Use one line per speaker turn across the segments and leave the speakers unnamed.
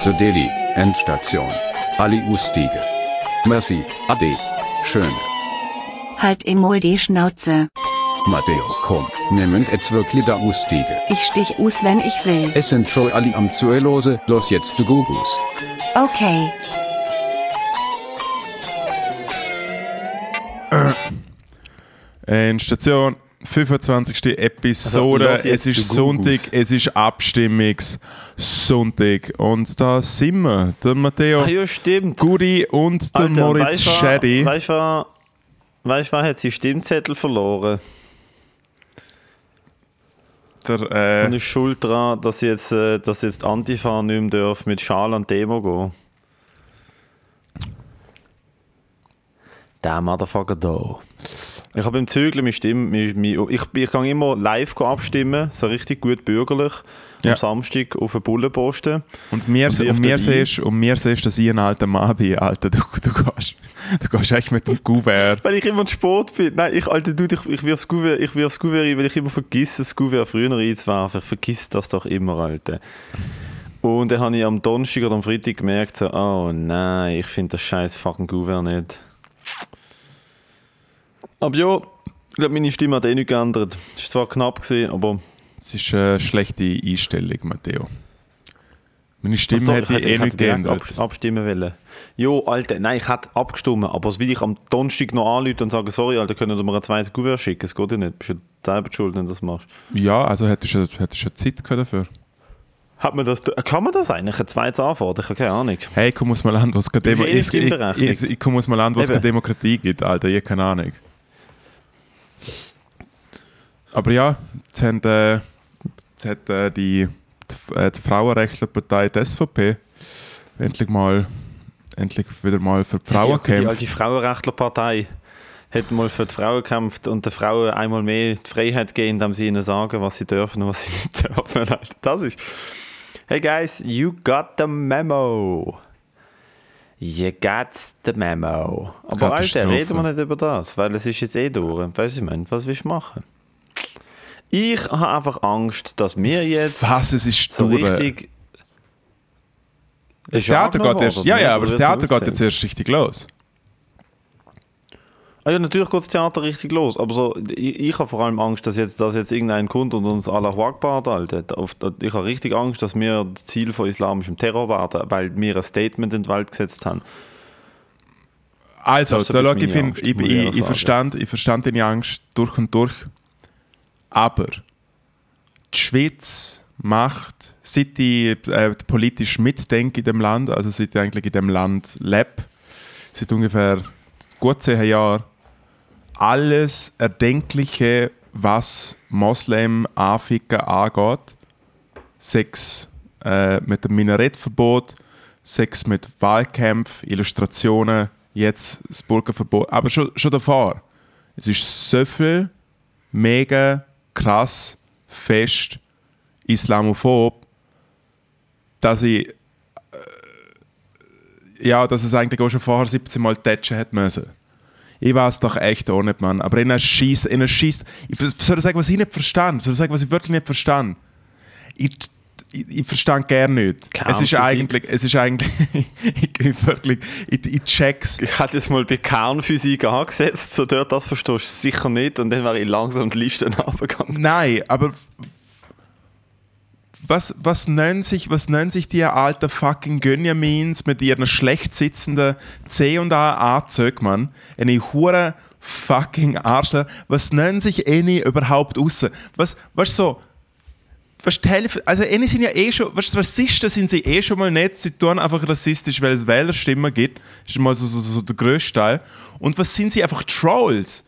The Delhi, Endstation. Ali Ustige. Merci, Ade. Schön.
Halt immer die Schnauze.
Matteo, komm, nehmen jetzt wirklich da Ustige.
Ich stich aus, wenn ich will.
Es sind schon alle am Zuelose, los jetzt du Gugus.
Okay.
Endstation, 25. Episode.
Also,
es ist Sonntag, es ist Abstimmungssonntag. Und da sind wir. Der Matteo
Ach ja.
Guri und der
Alter,
Moritz
weißt
Scheri.
Weißt du, weißt wer hat seinen Stimmzettel verloren?
Der,
Und
äh,
ist schuld daran, dass jetzt, äh, dass jetzt Antifa nicht mehr darf mit Schal an Demo gehen. Der Motherfucker da. Ich habe im Zügeln meine Stimme. Meine, meine, ich, ich kann immer live abstimmen, so richtig gut bürgerlich.
Ja.
Am Samstag auf den Bullenposten.
und mir,
und ich
und mir
ein.
siehst, und mir siehst, dass ich ein alter Mann bin, Alter. Du, du, gehst, du gehst echt mit dem Kuvert.
Weil ich immer zu spät bin. Nein, ich, Alter, du, ich, ich wirf das Kuvert, ich wirf das ein, weil ich immer vergesse, das Kuvert früher einzuwerfen. Ich vergiss das doch immer, Alter. Und dann habe ich am Donnerstag oder am Freitag gemerkt, so, oh nein, ich finde das scheiß fucking Kuvert nicht. Aber ja, ich glaube, meine Stimme hat eh nicht geändert. Es war zwar knapp, gewesen, aber...
Es ist eine schlechte Einstellung, Matteo. Meine Stimme
Also
hätte ich eh
hätte
nicht geändert.
ab- abstimmen wollen. Jo, Alter, nein, ich hätte abgestimmt, aber das will ich am Donnerstag noch anrufen und sagen, sorry, Alter, können Sie mir ein zweites Kuvert schicken? Das geht ja nicht. Du bist ja selber schuld, wenn du das machst.
Ja, also hättest du hättest du Zeit dafür.
Hat man das, kann man das eigentlich, ein zweites anfordern? Ich habe keine Ahnung.
Hey, komm aus mal an, was
bist
Demo
eh
ich, ich, ich, ich komm aus mal an, was gerade Demokratie gibt, Alter. Ich hab keine Ahnung. Aber ja, jetzt, haben, äh, jetzt hat äh, die, die, äh, die Frauenrechtlerpartei, die SVP, endlich mal endlich wieder mal für die Frauen
die, die alte
gekämpft.
Frauenrechtlerpartei hat mal für die Frauen gekämpft und den Frauen einmal mehr die Freiheit geben, indem sie ihnen sagen, was sie dürfen und was sie nicht dürfen. Alter, Das ist... Hey guys, you got the memo. You got the memo. Aber Alter, reden wir nicht über das, weil es ist jetzt eh durch. Weißt du? Was willst du machen? Ich habe einfach Angst, dass wir jetzt
Was, es ist
so
durch.
richtig...
Das Theater geht erst, ja, ja, aber das Theater geht jetzt erst richtig los.
Ah ja, natürlich geht das Theater richtig los, aber so, ich, ich habe vor allem Angst, dass jetzt, dass jetzt irgendein kommt und uns Allahu Akbar haltet. Ich habe richtig Angst, dass wir das Ziel von islamischem Terror werden, weil wir ein Statement in die Welt gesetzt haben.
Also, da schau, ich, ich,
ich
ich, verstand, ich verstand deine Angst durch und durch. Aber die Schweiz macht, seit ich äh, politisch mitdenke in dem Land, also seit ich eigentlich in dem Land lebe, seit ungefähr gut zehn Jahren, alles Erdenkliche, was Moslem Anficken angeht. Sex äh, mit dem Minarettverbot, Sex mit Wahlkämpfen, Illustrationen, jetzt das Burgerverbot. Aber schon, schon davor. Es ist so viel mega krass, fest, islamophob, dass ich. Äh, ja, dass es eigentlich auch schon vorher 17 Mal tätschen hätte müssen. Ich weiß doch echt auch nicht, Mann. Aber ihnen schießt, ihnen schießt. Ich soll sagen, was ich nicht verstand. Soll sagen, was ich wirklich nicht verstand. Ich, ich, ich verstand gar nicht. Es ist
Kernphysik.
eigentlich, es ist eigentlich, ich, ich wirklich, ich, ich check's.
Ich hätte jetzt mal bei Kernphysik angesetzt, so dort das verstehst du sicher nicht und dann wäre ich langsam die Liste runtergegangen.
Nein, aber was, was, nennen sich, was nennen sich die alten fucking Gönjamins mit ihren schlecht sitzenden C und A Anzügen, Mann? Eine hure fucking Arschler. Was nennen sich eine überhaupt raus? Was, was so? Die Hälfte, also eine sind ja eh schon, was Rassisten sind sie eh schon mal nicht, sie tun einfach rassistisch, weil es Wählerstimmen gibt. Das ist mal so, so, so der grösste Teil. Und was sind sie? Einfach Trolls.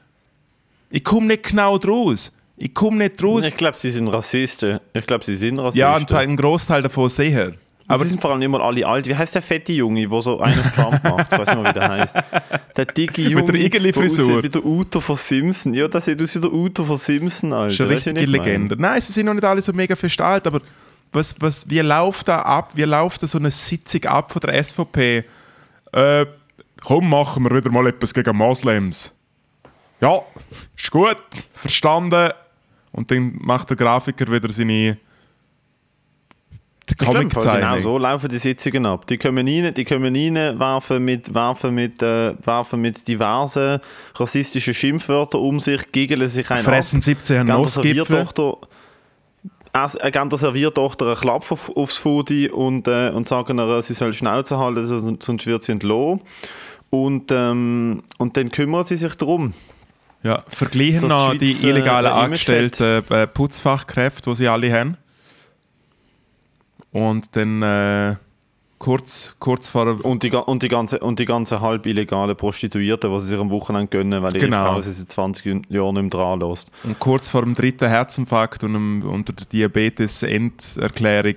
Ich komme nicht genau draus. Ich komme nicht draus.
Ich glaube, sie sind Rassisten. Ich glaube, sie sind Rassisten.
Ja, ein, Teil- ein Großteil davon sicher.
Aber sie sind vor allem immer alle alt. Wie heißt der fette Junge, der so einen Trump macht? Ich weiß nicht wie der heißt. Der dicke Junge.
der Igeli-Frisur.
der aussieht Wie der Uto von Simpson. Ja, das sieht aus wie der Uto von Simpson, Alter. du,
richtige
ich meine?
Legende. Nein, sie sind noch nicht alle so mega fest alt, aber was, was, wie läuft da ab? Wie läuft da so eine Sitzung ab von der SVP? Äh, komm, machen wir wieder mal etwas gegen Moslems. Ja, ist gut, verstanden. Und dann macht der Grafiker wieder seine Comic
Genau so laufen die Sitzungen ab. Die kommen rein, die kommen rein werfen, mit, werfen, mit, äh, werfen mit diversen rassistischen Schimpfwörtern um sich, giggeln sich einen
Fressen
ab.
17
Geben der
Nussgipfel.
Äh, geben der Serviertochter einen Klapp auf, aufs Foodie und, äh, und sagen ihr, sie soll Schnauze halten, sonst wird sie entlohnt. Und, ähm, und dann kümmern sie sich darum.
Ja, vergleichen noch
die
die illegalen
ein
angestellten äh, Putzfachkräfte, die sie alle haben. Und dann äh, kurz, kurz vor der
Und die, und die ganze, und die ganze halb illegale Prostituierten, die sie sich am Wochenende gönnen, weil ihre
Genau.
Frau sie seit 20 Jahren nicht mehr dran lässt.
Und kurz vor dem dritten Herzinfarkt und dem, unter der Diabetes-Enderklärung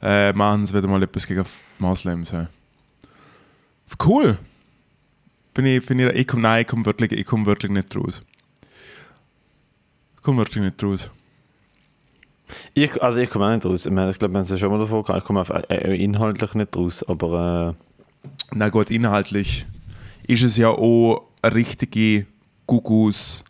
äh, machen sie wieder mal etwas gegen Moslems. Ja. Cool. Bin ich, bin ich, ich komme, nein, ich komme wirklich, ich komme wirklich nicht raus. Ich komme wirklich nicht raus.
Ich, also ich komme auch nicht raus. Ich, meine, ich glaube, wir haben es ja schon mal davor gehabt. Ich komme einfach, äh, inhaltlich nicht raus, aber
Na gut, inhaltlich ist es ja auch eine richtige Gugus,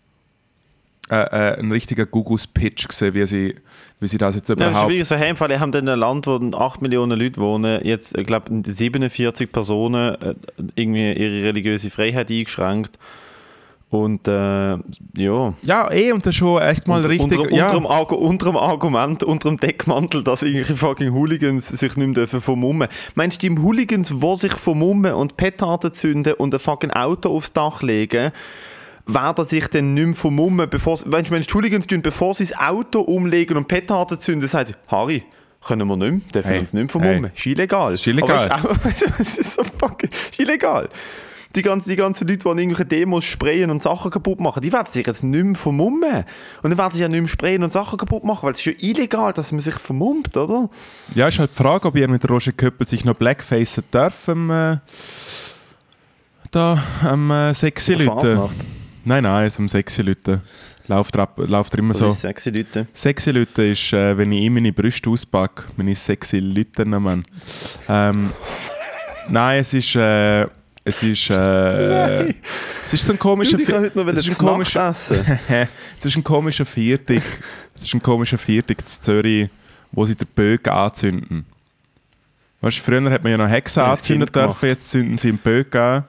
äh, äh, ein richtiger Gugus-Pitch gesehen, wie sie, wie sie das jetzt
äh, ja, das ist
überhaupt...
schwierig. So, hey, Fall, wir haben in einem Land, wo 8 Millionen Leute wohnen, jetzt, ich glaube, 47 Personen äh, irgendwie ihre religiöse Freiheit eingeschränkt. Und äh, ja,
ja, eh, und das schon echt mal
unter,
richtig...
unter,
ja.
unter, dem Argu- Argument, unter dem Deckmantel, dass irgendwelche fucking Hooligans sich nicht mehr dürfen vermummen. Meinst du, die Hooligans, die sich vermummen und Petarden zünden und ein fucking Auto aufs Dach legen, werden sich dann nicht mehr vermummen, bevor sie, meinst du, meinst die Hooligans tun, bevor sie das Auto umlegen und Petarden zünden, sagen sie, Harry, können wir nicht mehr, dürfen
Hey,
uns nicht mehr vermummen.
hey.
Ist illegal.
Ist illegal.
Aber ist, auch, ist so fucking ist illegal. Die ganzen, die ganzen Leute, die an irgendwelchen Demos sprayen und Sachen kaputt machen, die werden sich jetzt nicht mehr vermummen. Und dann werden sie ja nicht mehr sprayen und Sachen kaputt machen, weil es ist ja illegal, dass man sich vermummt, oder?
Ja, ist halt die Frage, ob ihr mit Roger Köppel sich noch blackfacen darf am, äh, da, am äh, sexy Leute. Nein, nein, es am sexy Leute. Läuft, läuft er immer so.
ist sexy Leute.
Sexy Leute ist, äh, wenn ich ihm meine Brüste auspacke, meine sexy Leute, Mann. Ähm, nein, es ist, äh, es ist, äh, es ist so ein komischer,
Du, ich heute noch
es ist ein komischer,
essen.
es ist ein komischer Viertig, es ist ein komischer Viertig in Zürich, wo sie den Bögen anzünden. Weißt früher hat man ja noch Hexen anzünden dürfen, jetzt zünden sie einen Bögen an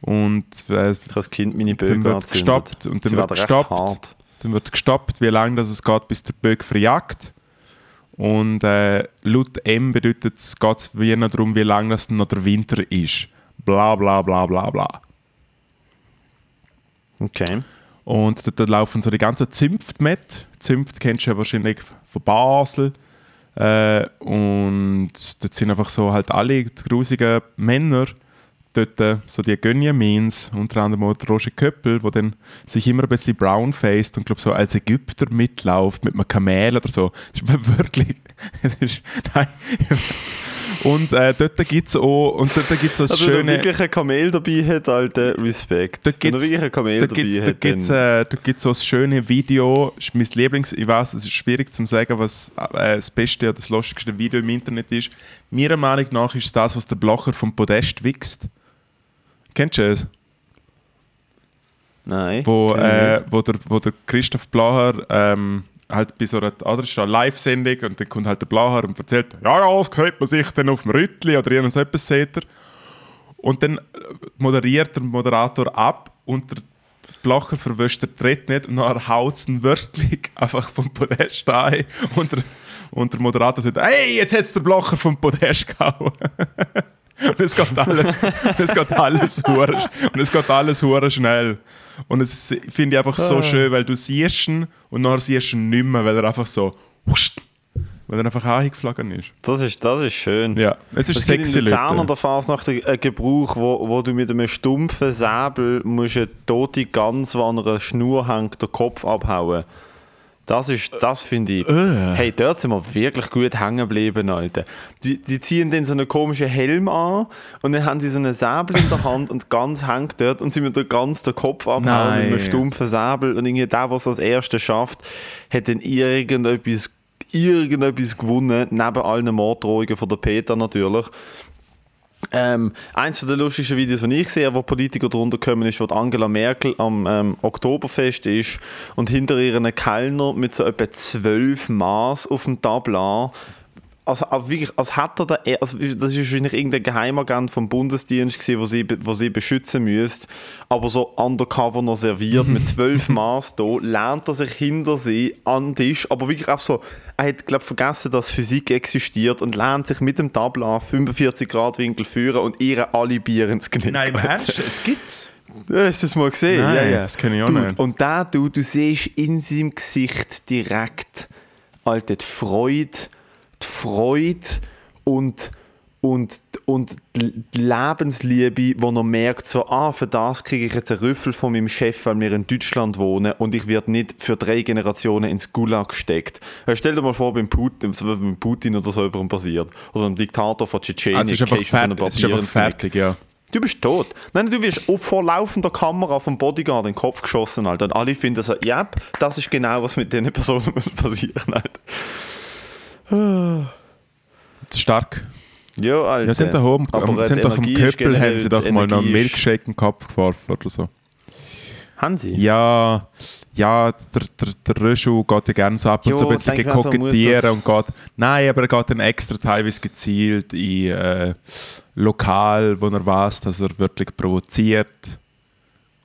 und äh,
Ich als Kind meine
dann
Bögen
wird
angezündet.
gestoppt und dann
Sie
wird gestoppt. Dann wird gestoppt, wie lange das es geht, bis der Böck verjagt. Und äh, laut M bedeutet es, geht es wie noch darum, wie lange das noch der Winter ist. Bla bla bla bla bla.
Okay.
Und dort, dort laufen so die ganzen Zünfte mit. Zünfte kennst du ja wahrscheinlich von Basel. Äh, und dort sind einfach so halt alle die grusigen Männer dort, äh, so die Gönjamins, unter anderem auch der Roger Köppel, der dann sich immer ein bisschen brownfaced und glaube so als Ägypter mitläuft mit einem Kamel oder so. Das ist wirklich... Es ist, nein. Und äh, dort gibt es auch, und dort gibt's auch
Also, wenn er
schöne...
wirklich ein Kamel dabei hat, Alter, Respekt.
Da
wenn er
gibt's,
wirklich ein Kamel
da
dabei
gibt's,
hat,
gibt's,
dann...
äh, gibt's so ein schönes Video, ist mein Lieblings, ich weiß, es ist schwierig zu sagen, was äh, das beste oder das lustigste Video im Internet ist. Meiner Meinung nach ist es das, was der Blocher vom Podest wächst. Kennst du es?
Nein.
Wo, äh, wo, der, wo der Christoph Blacher ähm, halt bei so einer, oder ist eine Live-Sendung und dann kommt halt der Blacher und erzählt, ja, ja, das sieht man sich dann auf dem Rüttli oder irgend so etwas seht ihr. Und dann äh, moderiert der Moderator ab und der Blacher verwischt den Tritt nicht und dann haut es ihn wirklich einfach vom Podest ein und der, und der Moderator sagt, hey, jetzt hat der Blacher vom Podest gehauen. Und es geht alles, es geht alles hure, und es geht alles hure schnell. Und es finde ich einfach so schön, weil du siehst ihn und nachher siehst du ihn nicht mehr, weil er einfach so, weil er einfach angeflogen ist.
Das ist, das ist schön.
Ja, es ist
gibt
sexy,
in Luzern an
Leute.
der Fasnacht einen einen Gebrauch, wo, wo du mit einem stumpfen Säbel musst eine tote Gans, die an einer Schnur hängt, den Kopf abhauen Das ist, das finde ich.
Äh.
Hey, dort sind wir wirklich gut hängen geblieben, Alter. Die, die ziehen dann so einen komischen Helm an und dann haben sie so einen Säbel in der Hand und Gans hängt dort und sie mit der Gans den Kopf abhauen
Nein.
mit einem stumpfen Säbel und irgendwie der, was als Erster schafft, hat dann irgendetwas irgendetwas gewonnen, neben allen Morddrohungen von der Peter natürlich. Ähm, eins der lustigsten Videos, die ich sehe, wo Politiker drunter kommen, ist, wo Angela Merkel am ähm, Oktoberfest ist und hinter ihr einen Kellner mit so etwa zwölf Maß auf dem Tablar also, also wirklich, als hätte er da, also das ist wahrscheinlich irgendein Geheimagent vom Bundesdienst gewesen, wo sie, wo sie beschützen müsste, aber so undercover noch serviert mit zwölf Maß da, lernt er sich hinter sie an den Tisch, aber wirklich auch so, er hat, glaube vergessen, dass Physik existiert und lernt sich mit dem Tabla 45 Grad Winkel führen und ihre alle Bier ins Knick.
Nein, im Ernst? Es gibt's.
Ja, hast du das mal gesehen?
Nein,
ja, ja.
das kenn ich auch
Dude,
nicht.
Und da, du, du siehst in seinem Gesicht direkt, Alter, die Freude, die Freude und, und, und die Lebensliebe, wo er merkt, so, ah, für das kriege ich jetzt einen Rüffel von meinem Chef, weil wir in Deutschland wohnen und ich werde nicht für drei Generationen ins Gulag gesteckt. Ja, Stell dir mal vor, beim Putin, was mit Putin oder so jemandem passiert. Oder einem Diktator von Tschetschenien.
Also es ist einfach, fertig, es ist
Papier
einfach
ins Knick.
fertig, ja.
Du bist tot. Nein, du wirst vor laufender Kamera vom Bodyguard in den Kopf geschossen, Alter. Und alle finden so, ja, das ist genau, was mit diesen Personen muss passieren, Alter.
Stark.
Ja, Alter.
Ja, sind da oben,
Aber,
sind doch am
Energie
Köppel, haben sie doch
die
mal noch einen
Energie
Milkshake in den Kopf geworfen oder so.
Haben sie?
Ja, ja, der, der, der Röschel geht ja gerne so ab und
Jo,
zu ein bisschen
so,
kokettieren und geht. Nein, aber er geht dann extra teilweise gezielt in äh, Lokal, wo er weiß, dass er wirklich provoziert.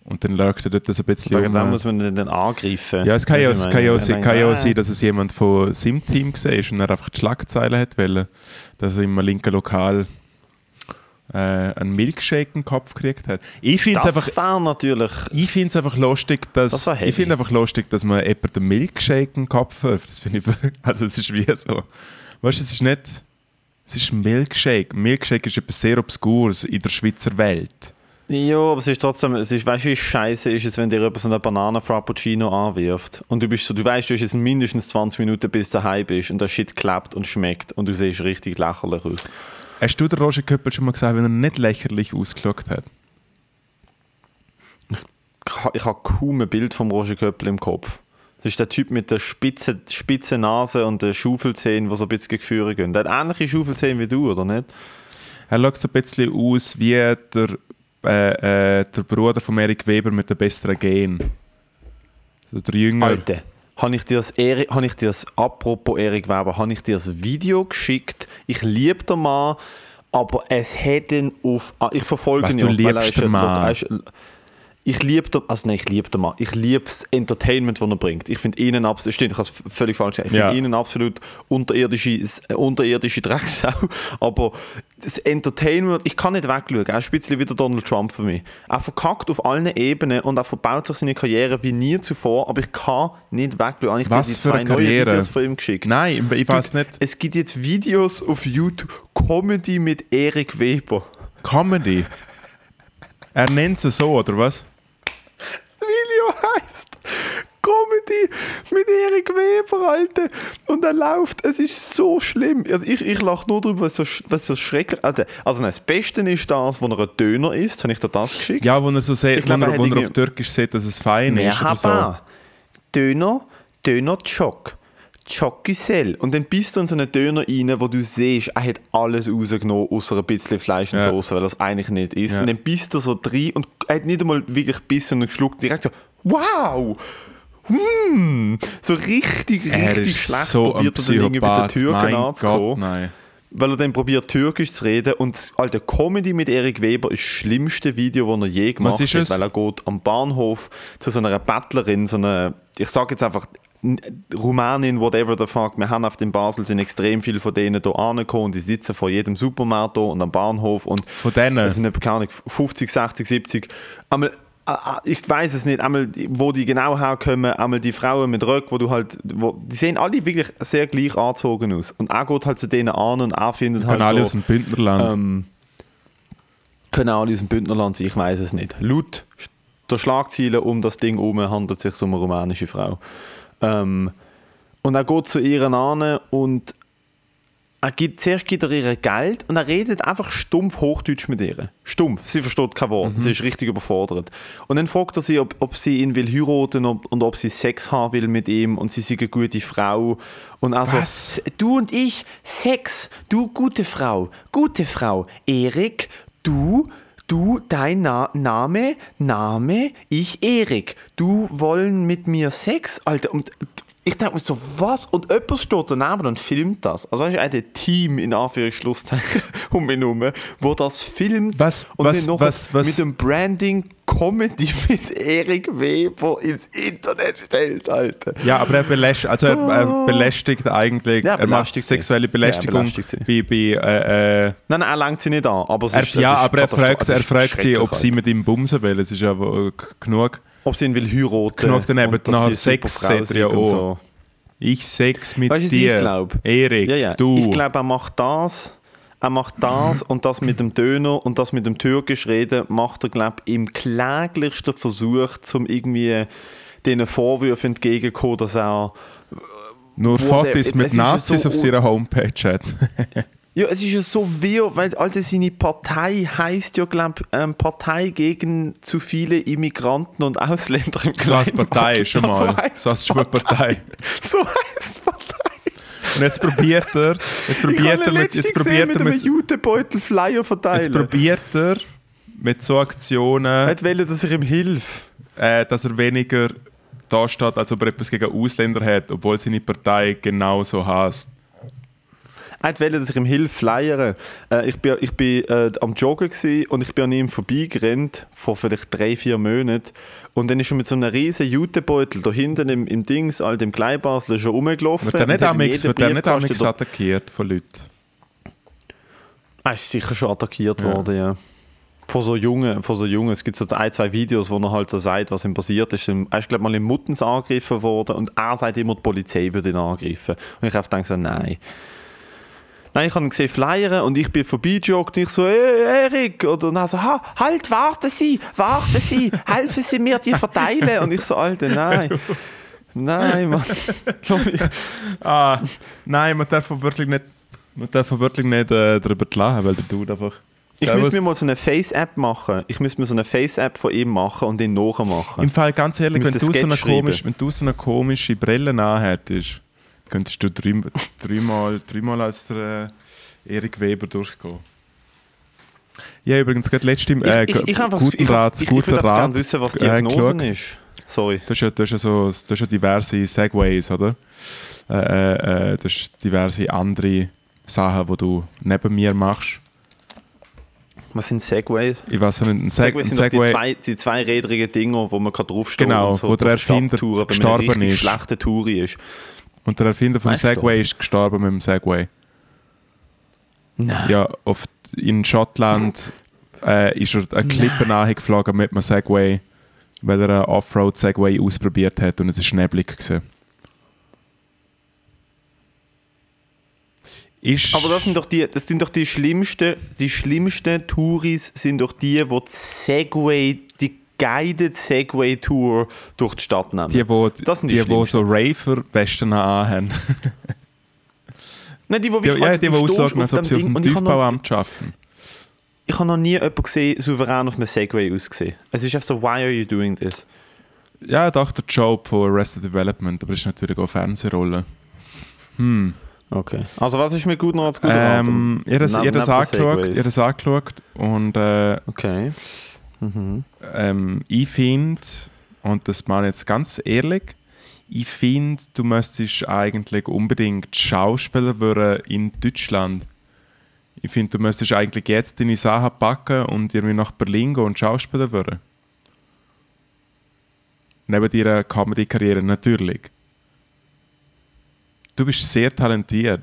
Und dann schaut er dort ein bisschen
Wegen dem
um.
muss man den dann angreifen.
Ja, es kann ja, kann
ich
auch sein-
meine,
kann ja auch sein, dass es jemand von seinem Team gesehen ist und er einfach die Schlagzeile hat wollen, dass er im linken Lokal äh, einen Milkshake in den Kopf gekriegt hat. Ich finde es einfach,
natürlich...
ich find's einfach lustig, dass
Das
ich finde einfach lustig, dass man jemandem den Milkshake in den Kopf wirft. Das finde ich, also es ist wie so. Weißt du, es ist nicht, es ist ein Milkshake. Milkshake ist etwas sehr Obskures in der Schweizer Welt.
Ja, aber es ist trotzdem, es ist, weißt du, wie scheiße ist es, wenn dir jemand so eine Banane Frappuccino anwirft und du bist so, du weißt, du hast jetzt mindestens 20 Minuten bis du daheim bist und der Shit klappt und schmeckt und du siehst richtig lächerlich aus.
Hast du der Roger Köppel schon mal gesagt, wenn er nicht lächerlich ausgeschaut hat?
Ich Ich habe kaum ein Bild vom Roger Köppel im Kopf. Das ist der Typ mit der spitzen, spitzen Nase und den Schaufelzähnen, die so ein bisschen geführt gehen. Der hat ähnliche Schaufelzähne wie du, oder nicht?
Er schaut so ein bisschen aus wie der, äh, äh, der Bruder von Erik Weber mit den besseren Gen. So der Jünger.
Alter, habe ich dir das, Eri- habe ich dir das, apropos Erik Weber, habe ich dir das Video geschickt? Ich liebe den Mann, aber es hätte auf... ah, Ich verfolge
Was,
ihn
du liebst den Mann?
Ich liebe den, also nein, ich liebe den Mann. Ich liebe das Entertainment, das er bringt. Ich finde ihn absolut, stimmt, ich habe es völlig falsch gesagt. Ich
Ja.
finde ihn absolut unterirdische, äh, unterirdische Drecksau. Aber das Entertainment, ich kann nicht wegschauen. Er ist ein bisschen wie der Donald Trump für mich. Er verkackt auf allen Ebenen und er verbaut sich seine Karriere wie nie zuvor, aber ich kann nicht wegschauen. Ich
Was für eine Karriere?
Videos von ihm geschickt.
Nein, ich weiß nicht.
Es gibt jetzt Videos auf YouTube, Comedy mit Erik Weber.
Comedy. Er nennt es so, oder was?
Das Video heißt Comedy mit Erik Weber, Alter. Und er läuft. Es ist so schlimm. Also ich, ich lache nur drüber, was so, was so schrecklich Alter. Also nein, das Beste ist das, wo er einen Döner isst. Habe ich dir das geschickt?
Ja, wo er so
glaub,
wo
er
wo er auf Türkisch sieht, dass es fein ist oder so.
Döner, Döner Choc. Chocusel. Und dann bist du in so einen Döner rein, wo du siehst, er hat alles rausgenommen, außer ein bisschen Fleisch und
Ja.
Soße, weil es eigentlich nicht ist.
Ja.
Und dann bist du so drin und er hat nicht einmal wirklich gebissen und geschluckt. Direkt so, wow! Hm, so richtig, richtig schlecht
so
probiert er dann irgendwie mit den. Türken anzukommen
Gott,
weil er dann probiert Türkisch zu reden und das alte Comedy mit Erik Weber ist das schlimmste Video, das er je gemacht hat, weil er geht am Bahnhof zu so einer Bettlerin, so einer, ich sage jetzt einfach n- Rumänin, whatever the fuck, wir haben auf dem Basel sind extrem viele von denen hier angekommen und die sitzen vor jedem Supermarkt hier und am Bahnhof und
Von denen?
es sind keine Ahnung, 50, 60, 70. Einmal, ich weiß es nicht, einmal, wo die genau herkommen, einmal die Frauen mit Röck, wo du halt, wo, die sehen alle wirklich sehr gleich angezogen aus. Und er geht halt zu denen an und er findet
Können
halt
alle
so,
aus dem Bündnerland.
ähm, können alle aus dem Bündnerland sein, ich weiß es nicht. Laut der Schlagzeile um das Ding herum handelt es sich um eine rumänische Frau. Ähm, und er geht zu ihr an und er gibt, zuerst gibt er ihr Geld und er redet einfach stumpf Hochdeutsch mit ihr. Stumpf, sie versteht kein Wort, sie ist richtig überfordert. Und dann fragt er sie, ob, ob sie ihn will heiraten ob, und ob sie Sex haben will mit ihm und sie sei eine gute Frau. Und also,
Was?
du und ich, Sex, du gute Frau, gute Frau, Erik, du, du, dein Na Name, Name, ich Erik, du wollen mit mir Sex, Alter, und ich denke mir so, was? Und jemand steht daneben und filmt das. Also weißt du, ein Team in Anführungsschlusszeichen um mich herum, wo das filmt
Was-
und
was-
dann nachher
was- was-
mit dem Branding Comedy mit Erik Weber ins Internet stellt, Alter.
Ja, aber er belästigt, also er, er belästigt eigentlich.
Ja,
er macht sexuelle
Ja,
Belästigung
sie.
bei, bei äh, äh,
Nein, nein, er lenkt sie nicht an. Aber es
er,
ist, es
ja,
ist
aber er fragt,
Es
er
ist
fragt sie, ob sie mit ihm bumsen will. Es ist ja genug.
Ob sie ihn will heiraten.
Genug daneben,
eine
Sex er ja auch.
so.
Ich Sex mit
Weißt
dir.
ich glaub?
Erik,
Ja, ja.
du.
Ich glaube, er macht das. Er macht das und das mit dem Döner und das mit dem Türkisch reden macht er, glaube ich, im kläglichsten Versuch, um irgendwie diesen Vorwürfen entgegenzukommen, dass er
Nur Fotos mit Nazis
so
auf seiner Homepage hat.
Ja, es ist ja so weird, weil Alter, seine Partei heißt ja, glaube ich, ähm, Partei gegen zu viele Immigranten und Ausländer im
So
Kleinbad.
Partei schon mal. So als schon mal Partei.
So heißt Partei.
Und jetzt probiert er, jetzt probiert er mit, jetzt probiert er mit,
Jutebeutel Flyer
jetzt
verteilen.
probiert er mit so Aktionen,
hat wollen, dass ich ihm hilf.
äh, dass er weniger da steht, als ob er etwas gegen Ausländer hat, obwohl seine Partei genauso heißt.
Er hat wollen, dass ich ihm hilf flyern. Äh, ich bin, ich bin äh, am Joggen und ich bin an ihm vorbeigerannt, vor vielleicht drei, vier Monaten. Und dann ist er mit so einem riesen Jutebeutel da hinten im, im Dings, all dem Kleinbasel, schon rumgelaufen.
Wird er nicht amix, wird er nicht amix attackiert von Leuten?
Er ist sicher schon attackiert
Ja.
worden, ja. Von so Jungen, von so Jungen. Es gibt so ein, zwei Videos, wo er halt so sagt, was ihm passiert ist. Er ist, glaube ich, mal in Muttens angegriffen worden und er sagt immer, die Polizei würde ihn angreifen. Und ich habe gedacht so, nein. Nein, ich habe ihn gesehen flyern und ich bin vorbeijoggt und ich so, hey, Erik! Oder dann so, ha, halt, warten Sie, warten Sie, helfen Sie mir, die verteilen. Und ich so, Alter, nein. Nein, Mann.
Ah, nein, man darf wirklich nicht, man darf wirklich nicht äh, darüber lachen, weil der Dude einfach...
Ich
Servus.
müsste mir mal so eine Face-App machen. Ich müsste mir so eine Face-App von ihm machen und ihn nachmachen.
Im Fall, ganz ehrlich,
Ich
wenn du, so eine komisch, wenn du so eine komische Brille anhättest, könntest du drei, dreimal, dreimal als der äh, Erik Weber durchgehen. Ja, übrigens, gerade letzte äh,
ich, ich, ich,
guten
ich,
Rat,
ich, ich,
guten
würde gerne wissen, was die
äh,
Diagnose
geschaut.
ist. Sorry.
Du hast ja, du hast ja, so, du hast ja diverse Segways, oder? Äh, äh, äh, du hast diverse andere Sachen, die du neben mir machst.
Was sind Segways?
Ich weiß nicht, ein, Seg
Segways sind doch die,
Segway...
zwei, die zweirädrigen Dinger, wo man kann draufstehen
Genau,
und so
wo der Erfinder gestorben ist.
schlechte Tour ist.
Und der Erfinder vom? Segway ist gestorben mit dem Segway.
Nein.
Ja, auf, in Schottland äh, ist er eine Klippe nachgeflogen mit einem Segway, weil er einen Offroad-Segway ausprobiert hat und es ist neblig gewesen. Ist,
Aber das sind doch die, das sind doch die schlimmsten, die schlimmsten Touris sind doch die, wo die Segway, guided Segway Tour durch die Stadt nehmen.
die, wo,
das sind die
die, wo so Raver-Westen anhaben.
Nein, die, wo
Die, ja,
halt,
die, die ausschauen, als ob sie aus dem
ich noch,
Tiefbauamt arbeiten.
ich habe noch nie jemanden gesehen, souverän auf einem Segway ausgesehen. Es ist einfach so, why are you doing this?
Ja, doch, der Job von Arrested Development, aber das ist natürlich auch Fernsehrolle. Hm.
Okay. Also was ist mit guten als guter Rat?
Ähm,
Segways.
ihr habt es angeschaut und äh,
Okay. Mhm.
ähm, ich finde, und das meine ich jetzt ganz ehrlich, ich finde, du müsstest eigentlich unbedingt Schauspieler werden in Deutschland. Ich finde, du müsstest eigentlich jetzt deine Sachen packen und irgendwie nach Berlin gehen und Schauspieler werden. Neben deiner Comedy-Karriere natürlich. Du bist sehr talentiert.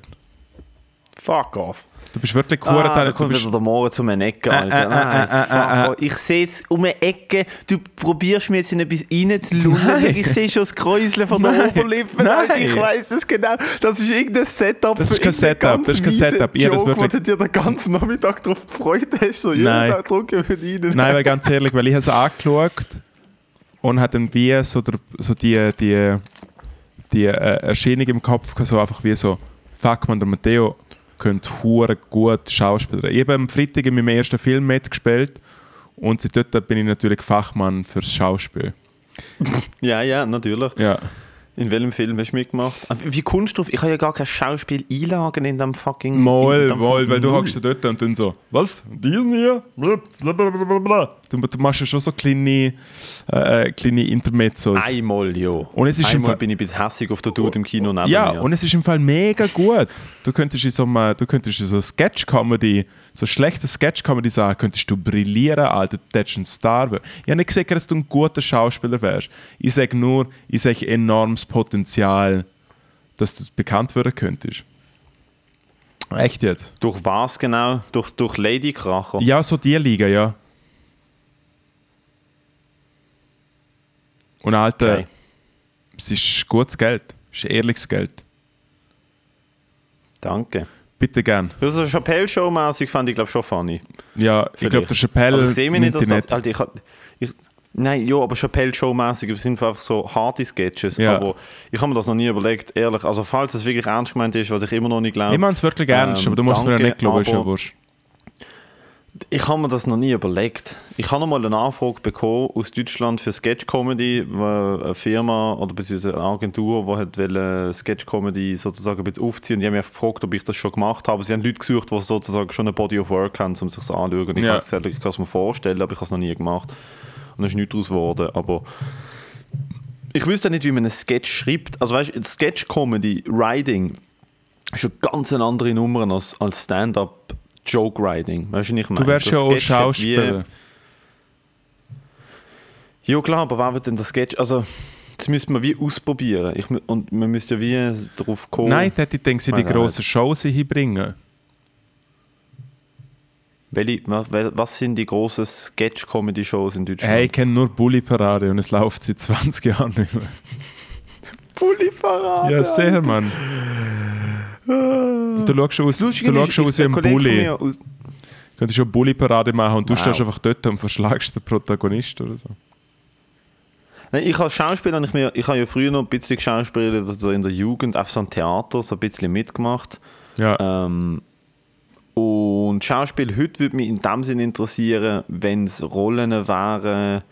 Fuck off.
Du bist wirklich cool
Ah, da kommt wieder der Morgen zu einer Ecke,
Äh,
Alter.
äh, äh, äh,
off. Ich sehe es um eine Ecke, du probierst mir jetzt in etwas reinzulullen. Ich sehe schon das Kräuseln von der
Nein,
Oberlippe.
nein.
Ich weiß es genau. Das ist irgendein Setup
Das ist kein Setup, das ist kein Setup. Ich
Joke, wo
wirklich-
du dir den ganzen Nachmittag darauf gefreut hast. So,
Nein.
Tag drücken wir rein.
Nein, weil ganz ehrlich, weil ich habe es angeschaut und hat dann wie so, der, so die, die, die äh, Erscheinung im Kopf gehabt, so einfach wie so, fuck man, der Matteo könnte hure gut Schauspieler. Ich habe am Freitag in meinem ersten Film mitgespielt und seit dort bin ich natürlich Fachmann fürs Schauspiel.
Ja, ja, natürlich.
Ja.
In welchem Film hast du mitgemacht? Ah, Wie kommst du drauf? Ich habe ja gar kein Schauspiel einlagen in dem fucking...
Mal,
dem
mal,
fucking
weil du
Null.
hockst da dort und dann so, was? Diesen hier? Blablabla. Du, du machst ja schon so kleine, äh, kleine Intermezzos.
Einmal, ja.
Und es ist im
Einmal
Fall-
bin ich bis hässig auf der Dude im Kino neben
Ja,
mir.
und es ist im Fall mega gut. Du könntest in so einem, du könntest in so Sketch-Comedy, so schlechte Sketch-Comedy sagen, könntest du brillieren, Alter, du hättest ein Star. Ich habe nicht gesagt, dass du ein guter Schauspieler wärst. Ich sage nur, ich sage enormes Potenzial, dass du bekannt werden könntest. Echt jetzt?
Durch was genau? Durch, durch Lady Kracher?
Ja, so die Liga, ja. Und Alter,
Okay.
es ist gutes Geld. Es ist ehrliches Geld.
Danke.
Bitte gern.
So Chappelle-Show-mäßig fand ich, glaube schon funny.
Ja, ich glaube, der
Aber
Chappelle
ich sehe mich nicht, dass das...
nicht.
Alter, ich, nein, ja, aber Chappelle-Show-mäßig sind einfach so harte Sketches.
Ja.
Aber ich habe mir das noch nie überlegt, ehrlich. Also falls es wirklich ernst gemeint ist, was ich immer noch nicht glaube.
Ich meine es wirklich ernst,
Ähm,
aber du musst mir ja
danke,
nicht glauben, ist ja wurscht.
Ich habe mir das noch nie überlegt. Ich habe noch mal eine Anfrage bekommen aus Deutschland für Sketch-Comedy, wo eine Firma oder beziehungsweise eine Agentur, die hat wollte Sketch-Comedy sozusagen ein bisschen aufziehen. Die haben mich gefragt, ob ich das schon gemacht habe. Sie haben Leute gesucht, die sozusagen schon eine Body of Work haben, um sich das anzuschauen. Ich
Ja.
habe gesagt, ich kann es mir vorstellen, aber ich habe es noch nie gemacht. Es ist nichts daraus geworden. Aber ich wüsste nicht, wie man einen Sketch schreibt. Also weißt du, Sketch-Comedy, Writing, ist eine ganz andere Nummer als, als Stand-up Joke-Writing. Weißt du, ich meine?
Du wärst
Das
ja auch
Sketch
Schauspieler.
Wie, ja klar, aber wer wird denn das Sketch... Also, das müsste man wie ausprobieren. Ich, und man müsste ja wie darauf kommen...
Nein, dort denke sie die grossen Shows hinbringen.
Welche, was, sind die grossen Sketch-Comedy-Shows in Deutschland?
Hey, ich kenne nur Bully Parade und es läuft seit 20 Jahren nicht mehr.
Bulli-Parade!
Ja, sehr, Mann. Und du schaust schon aus, du schaust aus wie ein Bully. Du könntest schon Bully-Parade machen und du
Wow.
stehst einfach dort und verschlagst den Protagonist oder so.
Nein, ich habe ich, mir, ich habe ja früher noch ein bisschen geschauspielt, also in der Jugend, auf so einem Theater, so ein bisschen mitgemacht.
Ja,
Ähm, und Schauspiel heute würde mich in dem Sinn interessieren, wenn es Rollen wären.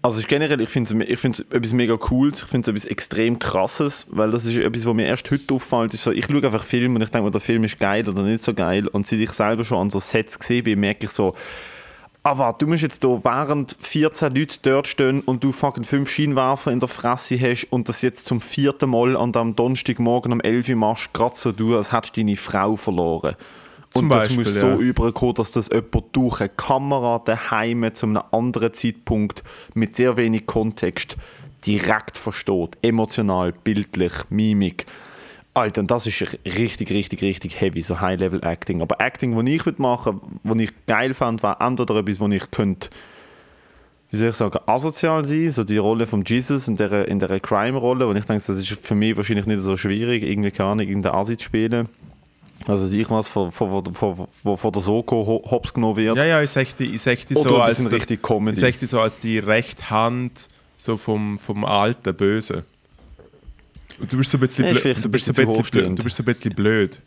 Also ich generell, ich finde es ich etwas mega Cooles, ich finde es etwas extrem Krasses, weil das ist etwas, was mir erst heute auffällt. Ist so, ich schaue einfach Filme und ich denke mir, der Film ist geil oder nicht so geil. Und seit ich selber schon an so Sets gesehen bin, merke ich so, aber du musst jetzt hier während 14 Leute dort stehen und du fucking fünf Scheinwerfer in der Fresse hast und das jetzt zum vierten Mal an dem Donnerstagmorgen um 11 Uhr machst, gerade so du, als hättest du deine Frau verloren.
Zum
und das
Beispiel,
muss
ja.
so überkommen, dass das jemand durch eine Kamera daheim zu einem anderen Zeitpunkt mit sehr wenig Kontext direkt versteht. Emotional, bildlich, Mimik. Alter, und das ist richtig, richtig, richtig heavy, so High-Level-Acting. Aber Acting, das ich würde machen würde, was ich geil fand, war entweder etwas, wo ich könnte, wie soll ich sagen, asozial sein, so die Rolle von Jesus in der, in der Crime-Rolle, und ich denke, das ist für mich wahrscheinlich nicht so schwierig, irgendwie keine Ahnung, irgendeine Asi zu spielen. Also ich was von, von, von, von, von der Soko ho- hops genommen wird.
ja, ja ich sag dir, ich
Oder
so als
bisschen
der-
richtig Comedy.
Ich sag dir so als die rechte Hand so vom, vom alten Bösen. Und du bist so ein bisschen, blöd, du bist
bisschen
ein
zu
bisschen blöd. Du bist so ein bisschen blöd.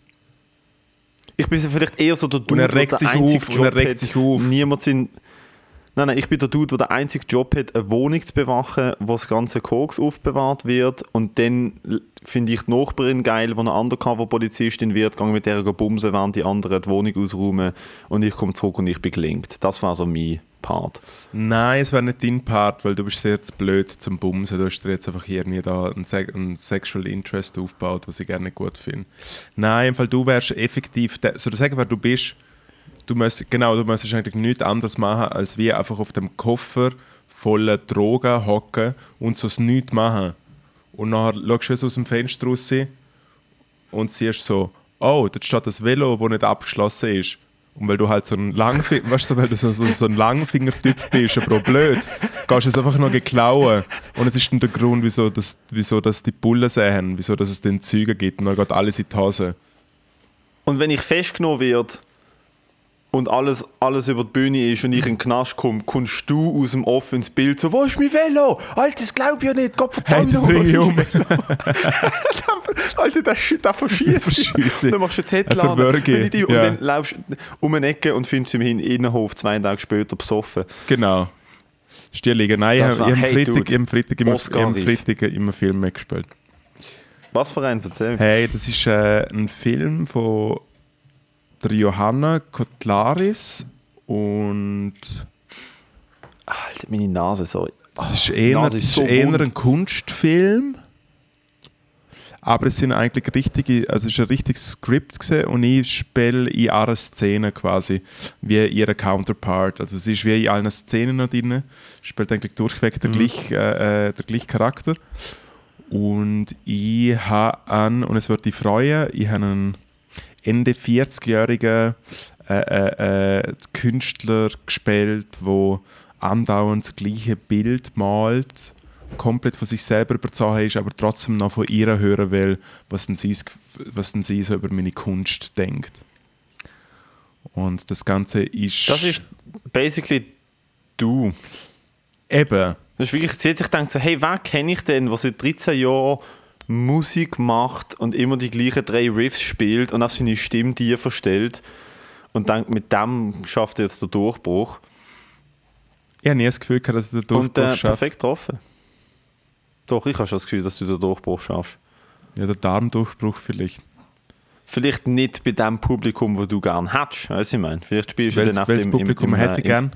Ich bin vielleicht eher so der Dude,
Und er regt
der
sich auf, und er regt sich auf.
Niemand sind. Nein, nein, ich bin der Dude, der den einzigen Job hat, eine Wohnung zu bewachen, wo das ganze Koks aufbewahrt wird. Und dann finde ich die Nachbarin geil, wo eine Undercover-Polizistin wird, gehe mit der bumsen, während die anderen die Wohnung ausräumen. Und ich komme zurück und ich bin gelingt. Das war so mein Part.
Nein, es wäre nicht dein Part, weil du bist sehr zu blöd zum Bumsen. Du hast dir jetzt einfach irgendwie da einen, Se einen Sexual Interest aufgebaut, was ich gerne gut finde. Nein, im Fall du wärst effektiv, so sagen, wer du bist, du musst, genau, du müsstest eigentlich nichts anderes machen, als wie einfach auf dem Koffer voller Drogen hocken und so das nichts machen. Und nachher schaust du aus dem Fenster raus und siehst so, oh, dort steht das Velo, das nicht abgeschlossen ist. Und weil du halt so ein Langfinger, weißt du, weil du so, so, so ein Langfinger-Typ bist, aber auch blöd, gehst du es einfach noch geklauen. Und es ist dann der Grund, wieso, das, wieso das die Bullen sehen, wieso dass es den Züge gibt und dann geht alles in die Hose.
Und wenn ich festgenommen werde und alles, alles über die Bühne ist und ich in den Knast komme, kommst du aus dem Off ins Bild so, wo ist mein Velo? Alter, das glaub ich ja nicht, Gott
Hey,
verdammt
den bring ich um.
Alter, das, das verschießt. Dann machst du einen Zettel an und
ja.
dann laufst du um eine Ecke und findest ihn im Innenhof zwei Tage später besoffen.
Genau. Stierliga. Nein, ich habe habe
hey,
Freitag, immer. Freitag immer Filme gespielt.
Was für ein, erzähl.
Hey, das ist äh, ein Film von der Johanna Kotlaris und
Alter, meine Nase, sorry.
Das ist eher,
ist
ist
so
eher ein Kunstfilm. Aber es sind eigentlich richtige, also es ist ein richtiges Skript und ich spiele in einer Szene quasi wie ihre Counterpart. Also es ist wie in allen Szenen noch drin, spielt eigentlich durchweg der, gleich, äh, äh, der gleiche Charakter. Und ich habe an, und es wird dich freuen, ich habe einen Ende 40-jährigen äh, äh, äh, Künstler gespielt, der andauernd das gleiche Bild malt, komplett von sich selber überzogen ist, aber trotzdem noch von ihr hören will, was denn sie, was denn sie so über meine Kunst denkt. Und das Ganze ist...
Das ist basically du.
eben...
Das ist wirklich, sie hat sich gedacht, so, hey, wer kenne ich denn, der seit 13 Jahren Musik macht und immer die gleichen drei Riffs spielt und auch seine Stimme dir verstellt und denkt, mit dem schafft er jetzt den Durchbruch.
Ich habe nie das Gefühl gehabt, dass ich den
und
Durchbruch
äh,
schaffe.
perfekt getroffen. Doch, ich habe schon das Gefühl, dass du den Durchbruch schaffst.
Ja, der Darmdurchbruch vielleicht.
Vielleicht nicht bei dem Publikum, wo du gerne hättest, weißt du, ich meine. Vielleicht spielst du
Welches,
dann auch
welches
im, im,
Publikum
im,
hätte
äh,
ich gern?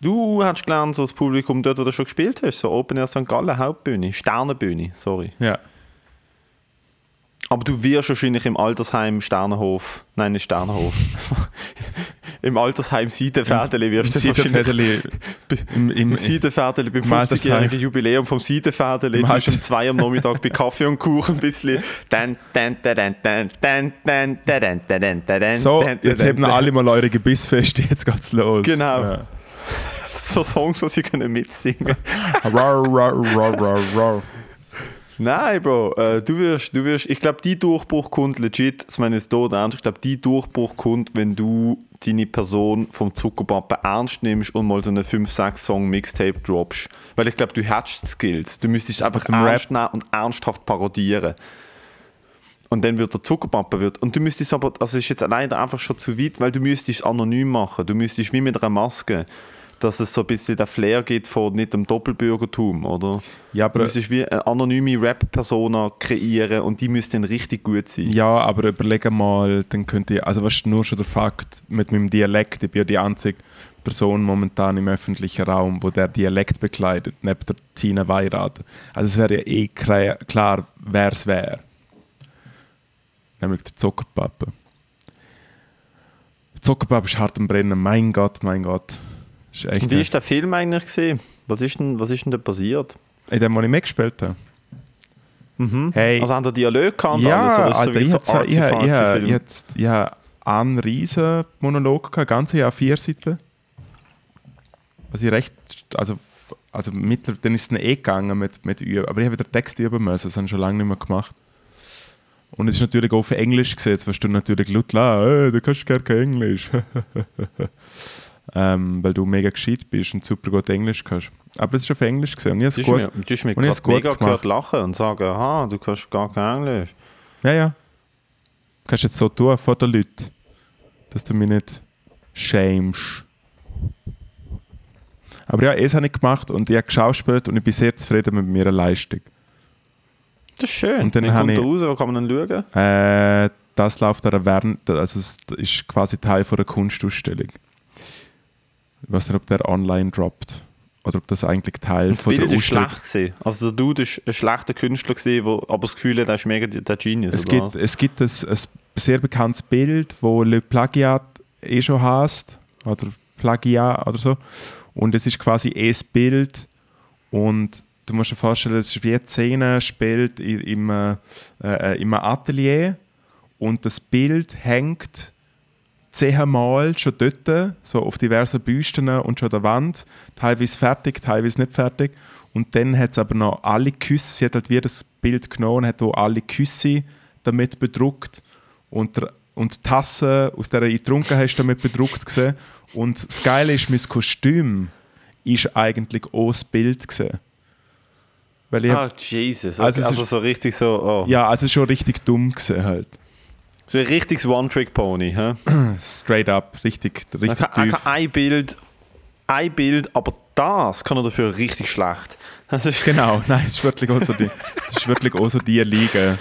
Du hast gelernt, so das Publikum dort, wo du schon gespielt hast, so Open Air St. Gallen, Hauptbühne, Sternenbühne, sorry.
Ja.
Aber du wirst wahrscheinlich im Altersheim Sternenhof, nein, nicht Sternenhof. Im Altersheim Seidenfädeli wirst du wahrscheinlich...
Im, im,
im Seidenfädeli, beim 50-jährigen Jubiläum vom Seidenfädeli, du bist um zwei am Nachmittag bei Kaffee und Kuchen ein bisschen...
so, jetzt haben alle mal eure Gebissfeste, jetzt geht's los.
Genau.
Ja.
so Songs, die sie können mitsingen
Rar, rar, rar, rar, rar.
Nein, Bro, äh, du wirst, du wirst, ich glaube, die Durchbruch kommt legit, das meine ich jetzt tot ernst, ich glaube, die Durchbruch kommt, wenn du deine Person vom Zuckerpappe ernst nimmst und mal so eine 5-6-Song-Mixtape droppst. Weil ich glaube, du hättest Skills. Du müsstest einfach
mit dem Rap-
ernst nehmen und ernsthaft parodieren. Und dann wird der Zuckerpappe wird. Und du müsstest aber, also es ist jetzt leider einfach schon zu weit, weil du müsstest anonym machen. Du müsstest wie mit einer Maske, dass es so ein bisschen der Flair gibt von nicht dem Doppelbürgertum, oder?
Ja,
Du
aber,
müsstest wie eine anonyme Rap-Persona kreieren und die müsste dann richtig gut sein.
ja, aber überlege mal, dann könnte ich, also weißt du, nur schon der Fakt mit meinem Dialekt, ich bin ja die einzige Person momentan im öffentlichen Raum, wo der Dialekt bekleidet, neben der Tina Weirater. Also es wäre ja eh klar, wer es wäre. Nämlich der Zuckerpappe. Der Zuckerpappe ist hart am Brennen, mein Gott, mein Gott. Ist echt
wie ist der Film eigentlich gesehen? Was ist denn, was ist denn da passiert?
in dem, wo ich mitgespielt habe. Hey,
Also haben da Dialog gehabt
ja,
alles? Oder
Alter, ich
so
hatte ich, ich, ich,
Artsy-Fartsy-Film?
ich, habe einen riesen Monolog gehabt, ganze Jahr vier Seiten. Was ich recht, also, also mittler, dann ist es eh gegangen mit, mit Üben, aber ich habe den Text üben müssen, das habe ich schon lange nicht mehr gemacht. Und es ist natürlich auch auf Englisch gesehen, jetzt wirst du natürlich laut lachen, hey, du kannst gar kein Englisch. ähm, weil du mega gescheit bist und super gut Englisch kannst. Aber es ist auf Englisch gesehen und ich
Du
habe es
mir,
gut,
du mir
und ich hab's
gerade
gut
mega
gemacht.
gehört lachen und sagen, aha, du kannst gar kein Englisch.
Ja, ja. Kannst jetzt so tun vor den Leuten, dass du mich nicht schämst. Aber ja, es habe ich gemacht und ich habe geschauspielt und ich bin sehr zufrieden mit meiner Leistung.
Das ist schön.
Und dann
Wie
habe
kommt
ich-
raus? Wo kann man dann schauen?
Äh, das läuft da während, also es ist quasi Teil von der Kunstausstellung. Ich weiß nicht, ob der online droppt oder ob das eigentlich Teil
das
von der
Bild ist
Ausstellung
schlecht gewesen. Also der Dude ist ein schlechter Künstler gewesen, wo aber das Gefühl hat, er ist mega der Genius.
Es gibt,
was?
es gibt ein, ein sehr bekanntes Bild, wo Le Plagiat eh schon heißt, oder Plagiat oder so. Und es ist quasi eh das Bild und du musst dir vorstellen, es ist wie eine Szene spielt i- im, äh, äh, im Atelier und das Bild hängt zehnmal schon dort, so auf diversen Büsten und schon an der Wand, teilweise fertig, teilweise nicht fertig. Und dann hat es aber noch alle Küsse, sie hat halt wie das Bild genommen und hat auch alle Küsse damit bedruckt und, der, und die Tasse, aus der ich getrunken hast, damit bedruckt gesehen. Und das Geile ist, mein Kostüm ist eigentlich auch das Bild gesehen. Weil ich
Ah, Jesus.
Also
Also,
es
also
ist-
so richtig so, oh.
ja, also schon richtig dumm gesehen halt.
So ein richtiges One-Trick-Pony. hä?
Straight up, richtig,
Er
richtig
kann, er
tief.
kann ein Bild, ein Bild, aber das kann er dafür richtig schlecht. Das ist,
Genau, nein, es ist wirklich auch so die, es ist wirklich auch so die Liga.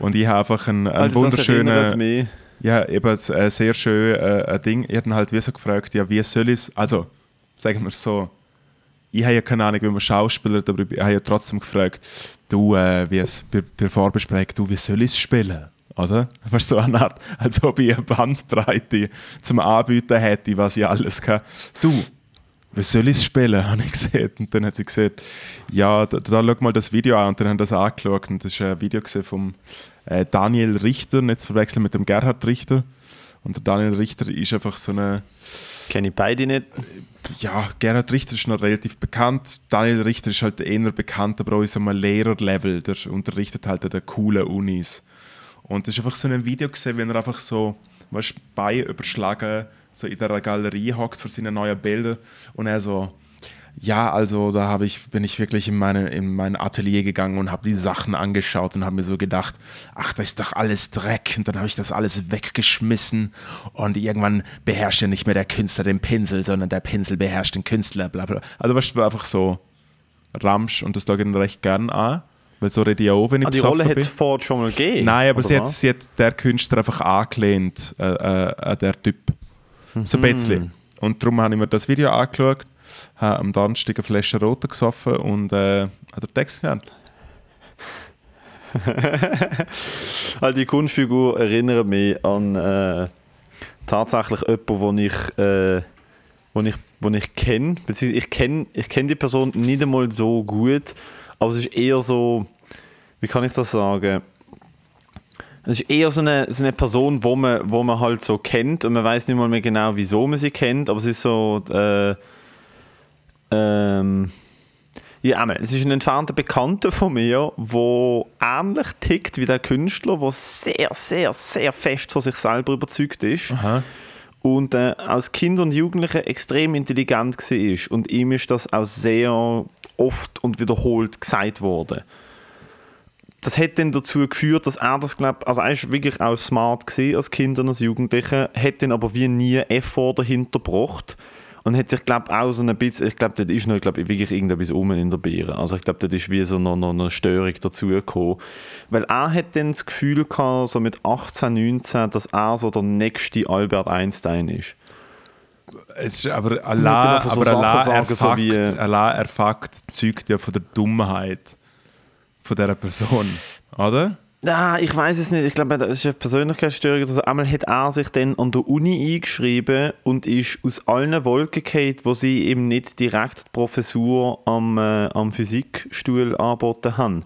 Und ich habe einfach einen, einen
Also
wunderschönen, ja, eben ein sehr schön äh, Ding. Ich habe halt wie so gefragt, ja, wie soll ich es, also, sagen wir so, ich habe ja keine Ahnung, wie man Schauspieler, aber ich habe ja trotzdem gefragt, du, äh, wie es bei, bei Vorbesprechung, du, wie soll ich es spielen? Oder? Du, so eine Art, als ob ich eine Bandbreite zum Anbieten hätte, was ich alles kann. Du, wie soll ich es spielen, habe ich gesagt. Und dann hat sie gesagt, ja, da, da schau mal das Video an. Und dann haben das angeschaut. Und das ist ein Video von äh, Daniel Richter, nicht zu verwechseln mit dem Gerhard Richter. Und der Daniel Richter ist einfach so eine.
Kenne ich beide nicht.
Ja, Gerhard Richter ist noch relativ bekannt. Daniel Richter ist halt eher bekannt, aber auch in so einem Lehrerlevel. Der unterrichtet halt an den coolen Unis. Und das ist einfach so ein Video gesehen, wenn er einfach so, weißt, Beine überschlagen, so in der Galerie hockt für seine neuen Bilder und er so, ja, also da habe ich, bin ich wirklich in, meine, in mein Atelier gegangen und habe die Sachen angeschaut und habe mir so gedacht, ach, das ist doch alles Dreck. Und dann habe ich das alles weggeschmissen und irgendwann beherrscht ja nicht mehr der Künstler den Pinsel, sondern der Pinsel beherrscht den Künstler, bla bla. Also was war einfach so Ramsch und das schaue ich recht gern an. Weil so rede ich auch, wenn ich
Ah, die Rolle hat es vorher schon mal gegeben.
Nein, aber sie hat, sie hat der Künstler einfach angelehnt äh, äh, an der Typ. So ein
Mhm.
bisschen. Und darum habe ich mir das Video angeschaut, habe am Donnerstag eine Flasche Rote gesoffen und äh, habe den Text gelernt.
Also die Kunstfigur erinnert mich an äh, tatsächlich jemanden, den ich, äh, wo ich, wo ich kenne. Ich kenne ich kenn die Person nicht einmal so gut, aber es ist eher so, wie kann ich das sagen? Es ist eher so eine, so eine Person, wo man, wo man halt so kennt und man weiß nicht mal mehr genau, wieso man sie kennt, aber es ist so, äh, ähm, ja, es ist ein entfernter Bekannter von mir, der ähnlich tickt wie der Künstler, der sehr, sehr, sehr fest von sich selber überzeugt ist und äh, als Kind und Jugendlicher extrem intelligent war. Und ihm ist das auch sehr oft und wiederholt gesagt worden. Das hat dann dazu geführt, dass er das, glaub, also er ist wirklich auch smart als Kind und als Jugendlicher, hat dann aber wie nie Effort dahinter gebracht und hat sich, glaube auch so ein bisschen, ich glaube, dort ist noch, glaub, wirklich irgendetwas um in der Beere. Also ich glaube, dort ist wie so noch, noch eine Störung dazugekommen. Weil er hat dann das Gefühl gehabt, so mit 18, 19, dass er so der nächste Albert Einstein ist.
Es ist aber Allah,
einfach so
aber Allah,
Sachen so wie-
Allah erfakt zeugt ja von der Dummheit von dieser Person, oder?
Ah, ich weiß es nicht. Ich glaube, das ist eine Persönlichkeitsstörung. Also einmal hat er sich dann an der Uni eingeschrieben und ist aus allen Wolken gefallen, wo sie eben nicht direkt die Professur am, äh, am Physikstuhl angeboten haben.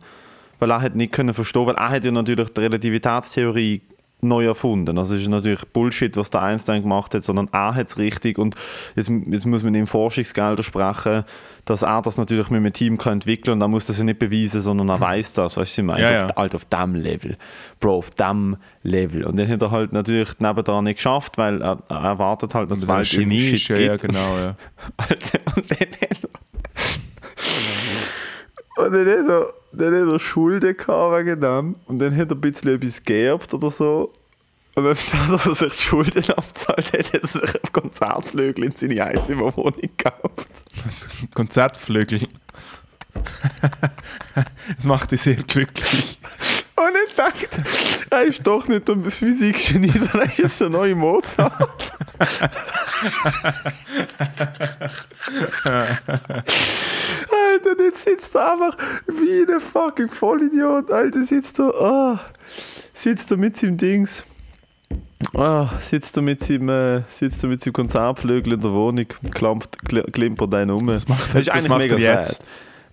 Weil er hat nicht können verstehen, weil er hat ja natürlich die Relativitätstheorie neu erfunden. Also es ist natürlich Bullshit, was der Einstein gemacht hat, sondern er hat es richtig und jetzt, jetzt muss man ihm Forschungsgelder sprechen, dass er das natürlich mit einem Team kann entwickeln und er muss das ja nicht beweisen, sondern er weiß das, weißt du, was ich meine?
Ja, ja.
Auf, halt auf dem Level. Bro, auf dem Level. Und dann hat er halt natürlich nebenan nicht geschafft, weil er, er erwartet halt, dass es
er
Welt
Genie
Shit
ja, ja,
gibt.
genau, ja.
Alter, und dann und dann hat er, dann hat er Schulden gehabt wegen dem. Und dann hat er ein bisschen etwas geerbt oder so. Und statt dass er sich die Schulden abzahlt hat, hat er sich ein Konzertflügel in seine Einzimmerwohnung gekauft.
Das Konzertflügel. das macht dich sehr glücklich.
Und ich dachte, er ist doch nicht ein Physikgenie, sondern er ist ein neuer Mozart. Alter, jetzt sitzt er einfach wie ein fucking Vollidiot. Alter, sitzt er, ah, sitzt er mit seinem Dings. Ah, sitzt er mit seinem, äh, sitzt er mit seinem Konzertflügel in der Wohnung, klampt, kl- klimpert einen um.
Das macht,
Das ist
das
eigentlich
macht
mega sad.
jetzt.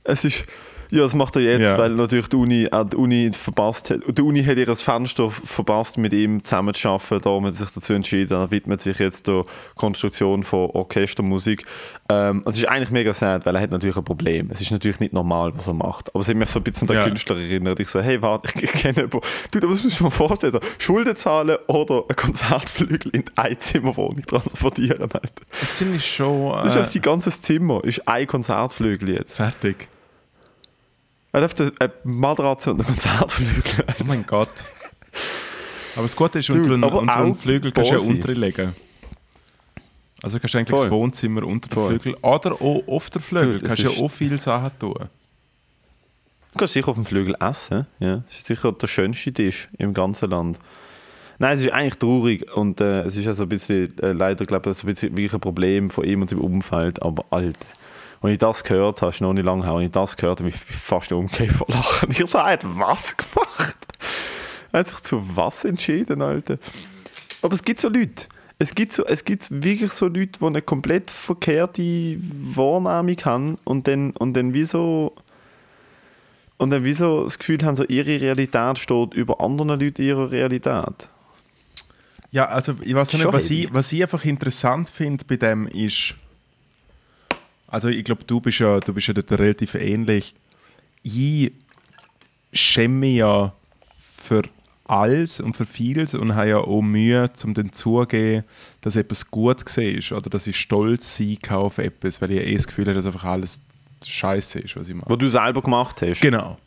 Es ist, ja, das macht er jetzt,
Ja.
weil natürlich die Uni, auch die Uni verpasst hat. Die Uni hat ihr Fenster verpasst, mit ihm zusammen zu arbeiten. Darum hat er sich dazu entschieden. Er widmet sich jetzt der Konstruktion von Orchestermusik. Ähm, es ist eigentlich mega sad, weil er hat natürlich ein Problem. Es ist natürlich nicht normal, was er macht. Aber es hat mich so ein bisschen an den
Ja.
Künstler erinnert. Ich so, hey, warte, ich kenne jemanden. Du, das musst du mal vorstellen. So, Schulden zahlen oder ein Konzertflügel in die Einzimmerwohnung transportieren. Alter.
Das finde ich schon
Das ist
äh,
also sein ganzes Zimmer, ist ein Konzertflügel jetzt.
fertig.
Er darf eine Matratze und einen Konzertflügel.
Oh mein Gott. Aber das Gute ist, unter,
aber
unter
auch
Flügel kannst du ja unterlegen. Also kannst du eigentlich
Voll.
das Wohnzimmer unter den. Flügel oder auch auf den Flügel. Kannst du
ist-
ja auch viele Sachen tun.
Du kannst sicher auf dem Flügel essen. Ja. Das ist sicher der schönste Tisch im ganzen Land. Nein, es ist eigentlich traurig und äh, es ist also ein bisschen, äh, leider glaube ich, ein bisschen wirklich ein Problem von ihm und seinem Umfeld, aber Alter. Als ich das gehört habe, ist noch nicht lange her, als ich das gehört habe, bin ich fast umgekehrt vor Lachen. Ich so, er hat was gemacht? Er hat sich zu was entschieden, Alter? Aber es gibt so Leute. Es gibt, so, es gibt wirklich so Leute, die eine komplett verkehrte Wahrnehmung haben und dann, und dann wie so und dann wie so das Gefühl haben, so ihre Realität steht über anderen Leuten ihrer Realität.
Ja, also ich weiß nicht, was ich, was ich einfach interessant finde bei dem ist, also ich glaube, du bist ja, du bist ja dort relativ ähnlich. Ich schäme mich ja für alles und für vieles und habe ja auch Mühe, um dann zugeben, dass etwas gut war oder dass ich stolz sein kann auf etwas, weil ich eh das Gefühl habe, dass einfach alles scheiße ist, was ich mache.
Wo du selber gemacht hast.
Genau.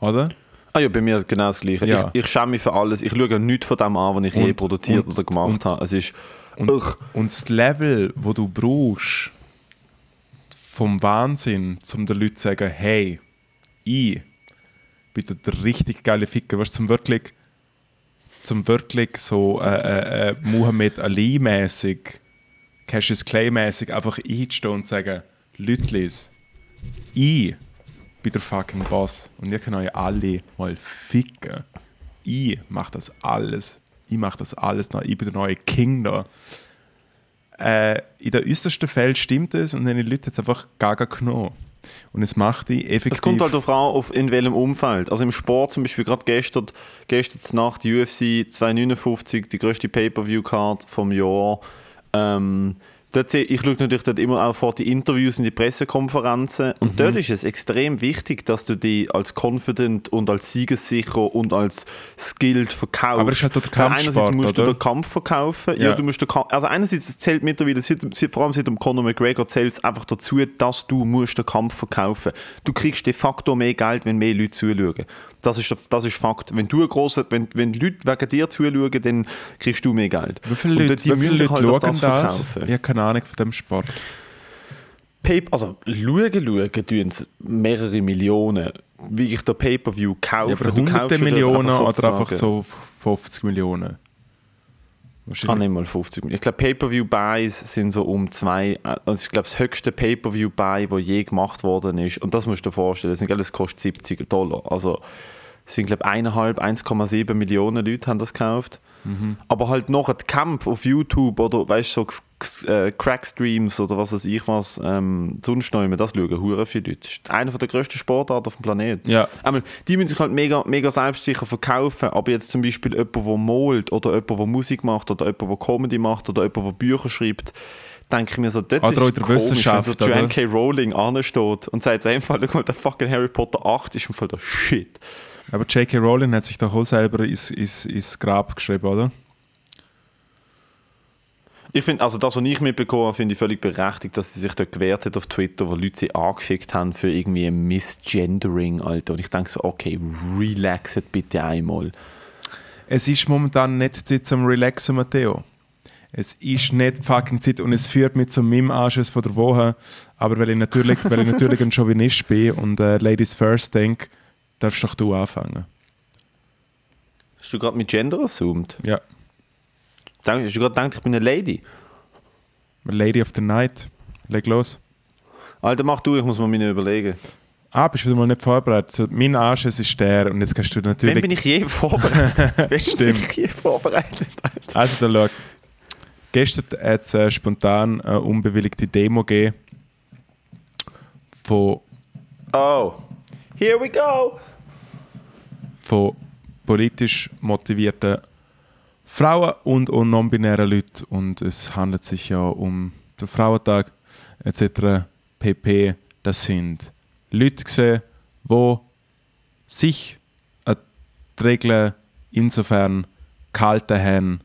Oder?
Ah ja, bei mir genau das Gleiche.
Ja.
Ich, ich schäme mich für alles. Ich schaue ja nichts von dem an, was ich je
Und-
produziert
und-
oder gemacht
und-
habe. Es ist...
Und, und das Level, wo du brauchst, vom Wahnsinn, um den Leuten zu sagen, hey, ich bin der richtig geile Ficker, weißt du, zum wirklich, zum wirklich so äh, äh, äh, Muhammad Ali-mäßig, Cassius Clay-mäßig einfach einzustehen und zu sagen, Lütlis, ich bin der fucking Boss und ihr könnt euch alle mal ficken. Ich mach das alles. Ich mach das alles. Ich bin der neue King da. Äh, in den äußersten Fällen stimmt es und dann die Leute jetzt einfach gaga genommen. Und es macht die effektiv.
Es kommt halt darauf an, auf in welchem Umfeld. Also im Sport zum Beispiel gerade gestern, gestern Nacht UFC 259, die größte Pay-Per-View-Card vom Jahr. Ähm, dort ich schaue natürlich dort immer auch vor die Interviews und die Pressekonferenzen und
Mhm.
dort ist es extrem wichtig, dass du dich als confident und als siegessicher und als skilled verkaufst.
Aber es auch der
Weil Einerseits
Kampfsport,
musst du
oder?
den Kampf verkaufen. Ja,
Ja.
du musst den Kampf, also einerseits es zählt mittlerweile, vor allem seit dem Conor McGregor zählt es einfach dazu, dass du musst den Kampf verkaufen. Du kriegst de facto mehr Geld, wenn mehr Leute zuschauen. Das ist, das ist Fakt. Wenn du grosser, wenn, wenn Leute wegen dir zuschauen, dann kriegst du mehr Geld.
wie viele Leute,
die
wie viele Leute
halt
schauen das?
verkaufen.
Ich habe keine Ahnung von dem Sport.
Pay also schauen, schauen tun es mehrere Millionen. Wie ich der Pay-Per-View kaufe.
Ja, aber
Du kaufst
hunderte Millionen oder
sozusagen-
einfach so 50 Millionen.
Ah,
Wahrscheinlich.
nicht mal 50 Millionen. Ich glaube, Pay-Per-View-Buys sind so um zwei. Also ich glaube, das höchste Pay-Per-View-Buy, das je gemacht worden ist, und das musst du dir vorstellen, das, ich, das kostet 70 Dollar. Also es sind, glaube ich, 1,5, 1,7 Millionen Leute haben das gekauft. Aber halt noch ein Kampf auf YouTube oder weißt du, so äh, Crack-Streams oder was weiß ich was, ähm, sonst noch immer, das schauen hure viele Leute. Das ist einer der grössten Sportarten auf dem Planeten.
Ja.
Einmal, die müssen sich halt mega, mega selbstsicher verkaufen, aber jetzt zum Beispiel jemand, der malt oder jemand, der Musik macht oder jemand, der Comedy macht oder jemand, der Bücher schreibt, denke ich mir so, dort
Oder
ist es komisch, wenn so
oder?
Joanne K. Rowling ansteht und sagt, guck mal, der fucking Harry Potter 8 ist im Fall der Shit.
Aber J.K. Rowling hat sich doch auch selber ins, ins, ins Grab geschrieben, oder?
Ich finde, also das, was ich mitbekommen habe, finde ich völlig berechtigt, dass sie sich dort gewehrt hat auf Twitter, wo Leute sie angefickt haben für irgendwie ein Misgendering, Alter. Und ich denke so, okay, relaxet bitte einmal.
Es ist momentan nicht Zeit zum Relaxen, Matteo. Es ist nicht fucking Zeit und es führt mich zu meinem Anschiss von der Woche. Aber weil ich natürlich, weil ich natürlich ein Chauvinist bin und äh, Ladies First denke, darfst doch du anfangen.
Hast du gerade mit Gender assumed?
Ja.
Hast du gerade gedacht, ich bin eine Lady?
Lady of the Night. Leg los.
Alter, mach du, ich muss mir meine überlegen.
Ah, bist wieder mal nicht vorbereitet. Mein Anschiss ist der und jetzt kannst du
Wann
natürlich...
bin ich je vorbereitet? Wann bin
Stimmt.
ich je vorbereitet? Alter?
Also, da schau. Gestern hat es äh, spontan eine unbewilligte Demo gegeben von,
Oh, here we go!
Von politisch motivierten Frauen und auch non-binären Leuten. Und es handelt sich ja um den Frauentag etc. pp. Das sind Leute, gewesen, die sich an die Regeln insofern gehalten haben,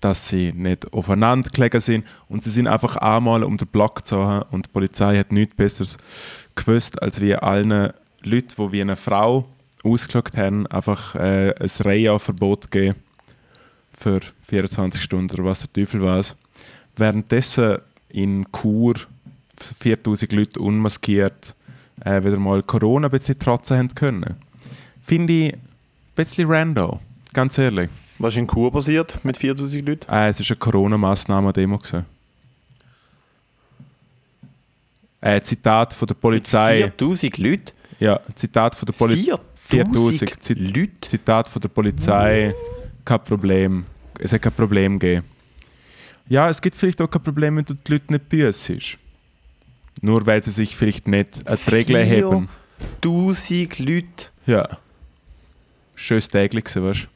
dass sie nicht aufeinander gelegen sind und sie sind einfach einmal um den Block gezogen und die Polizei hat nichts Besseres gewusst, als wie allen Leuten, die wie eine Frau ausgeschaut haben, einfach äh, ein Reihenverbot geben für 24 Stunden oder was der Teufel weiß. Währenddessen in Chur 4000 Leute unmaskiert äh, wieder mal Corona ein bisschen trotzen haben können. Finde ich ein bisschen random, ganz ehrlich.
Was ist in Chur passiert mit 4000 Leuten?
Äh, es war eine Corona-Massnahmen-Demo. Äh, Zitat von der Polizei.
4000 Leute?
Ja, Zitat von der Polizei.
4000
Zit-
Leute?
Zitat von der Polizei. Kein Problem. Es hat kein Problem gegeben. Ja, es gibt vielleicht auch kein Problem, wenn du die Leute nicht büssest. Nur weil sie sich vielleicht nicht an die Regeln haben.
1000 Leute?
Ja. Schönes Täglich weißt du?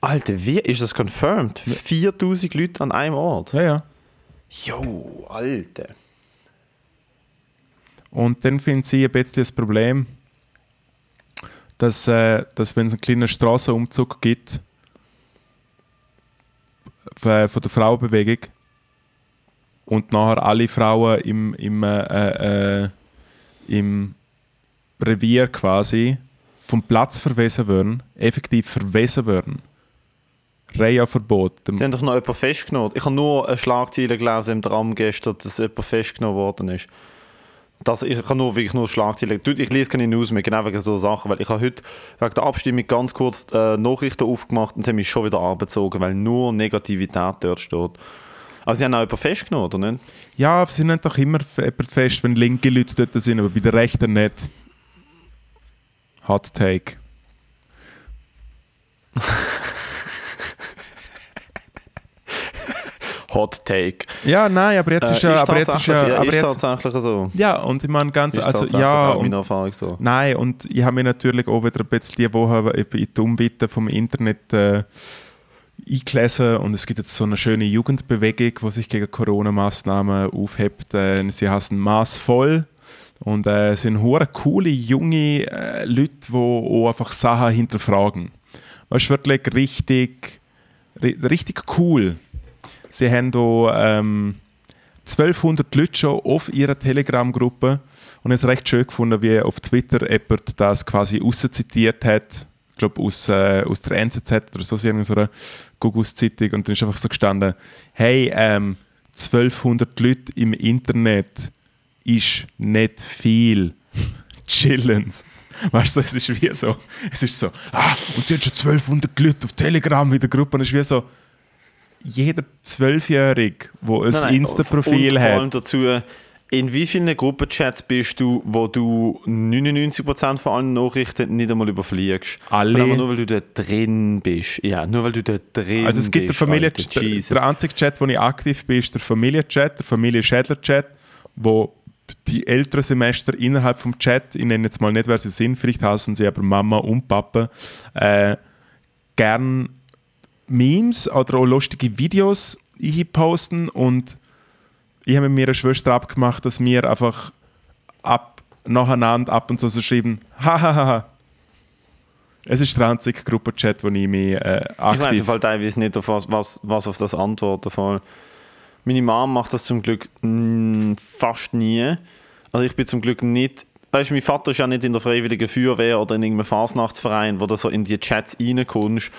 Alter, wie ist das confirmed? 4000 Leute an einem Ort?
Ja, ja.
Jo, Alter.
Und dann finden sie ein bisschen das Problem, dass, äh, dass wenn es einen kleinen Strassenumzug gibt f- von der Frauenbewegung und nachher alle Frauen im, im, äh, äh, im Revier quasi vom Platz verwiesen werden, effektiv verwiesen werden. Reihenverbot. Dem-
Sie haben doch noch jemanden festgenommen. Ich habe nur eine Schlagzeile gelesen im Tram gestern, dass jemand festgenommen worden ist. Das, ich kann nur wirklich nur Schlagzeilen. Ich lese keine News mehr, genau wegen so Sachen. Weil ich habe heute wegen der Abstimmung ganz kurz äh, Nachrichten aufgemacht und sie haben mich schon wieder abgezogen, weil nur Negativität dort steht. Also sie haben auch jemanden festgenommen, oder nicht?
Ja, sie nehmen doch immer f- jemand fest, wenn linke Leute dort sind, aber bei den Rechten nicht. Hot Take.
Hot Take.
Ja, nein, aber jetzt
Äh,
ist ja, aber jetzt ist ja, aber
ist
jetzt,
tatsächlich so.
ja, und ich meine ganz,
Ist
also ja, und,
Erfahrung so.
nein, und ich habe mir natürlich auch wieder ein bisschen die Woche in die Umbitte vom Internet äh, eingelesen und es gibt jetzt so eine schöne Jugendbewegung, die sich gegen Corona-Massnahmen aufhebt. Äh, sie heißen Maßvoll und äh, es sind hure coole junge äh, Leute, die auch einfach Sachen hinterfragen. Das ist wirklich richtig, ri- richtig cool. Sie haben da ähm, 1200 Leute schon auf ihrer Telegram-Gruppe und es recht schön gefunden, wie auf Twitter jemand das quasi auszitiert hat. Ich glaube aus, äh, aus der NZZ oder so, so einer Gugus-Zeitung. Und dann ist einfach so gestanden: Hey, ähm, 1200 Leute im Internet ist nicht viel. Chillens. Weißt du, es ist wie so, es ist so, ah, und sie haben schon 1200 Leute auf Telegram in der Gruppe und es ist wie so, jeder Zwölfjährige, der ein
Nein, nein,
Insta-Profil
und vor allem
hat,
dazu, in wie vielen Gruppenchats bist du, wo du 99% von allen Nachrichten nicht einmal überfliegst?
Alle.
Nur, weil du dort drin bist. Ja, nur weil du dort drin
Also es gibt den
bist.
Familie
Alter,
der, einzige Chat, wo ich aktiv bin, ist der Familienchat, der Familienschädler-Chat, wo die älteren Semester innerhalb vom Chat, ich nenne jetzt mal nicht, wer sie sind, vielleicht heißen sie aber Mama und Papa, äh, gern Memes oder auch lustige Videos posten und ich habe mit meiner Schwester abgemacht, dass wir einfach ab, nacheinander ab und zu so schreiben, hahaha. Es ist der einzige Gruppenchat, wo ich mich äh,
Ich weiß
aktiv...
im Fall teilweise nicht, auf was, was, was auf das antworten soll. Meine Mom macht das zum Glück mm, fast nie. Also ich bin zum Glück nicht. Weißt du, mein Vater ist ja nicht in der Freiwilligen Feuerwehr oder in irgendeinem Fasnachtsverein, wo du so in die Chats reinkommst.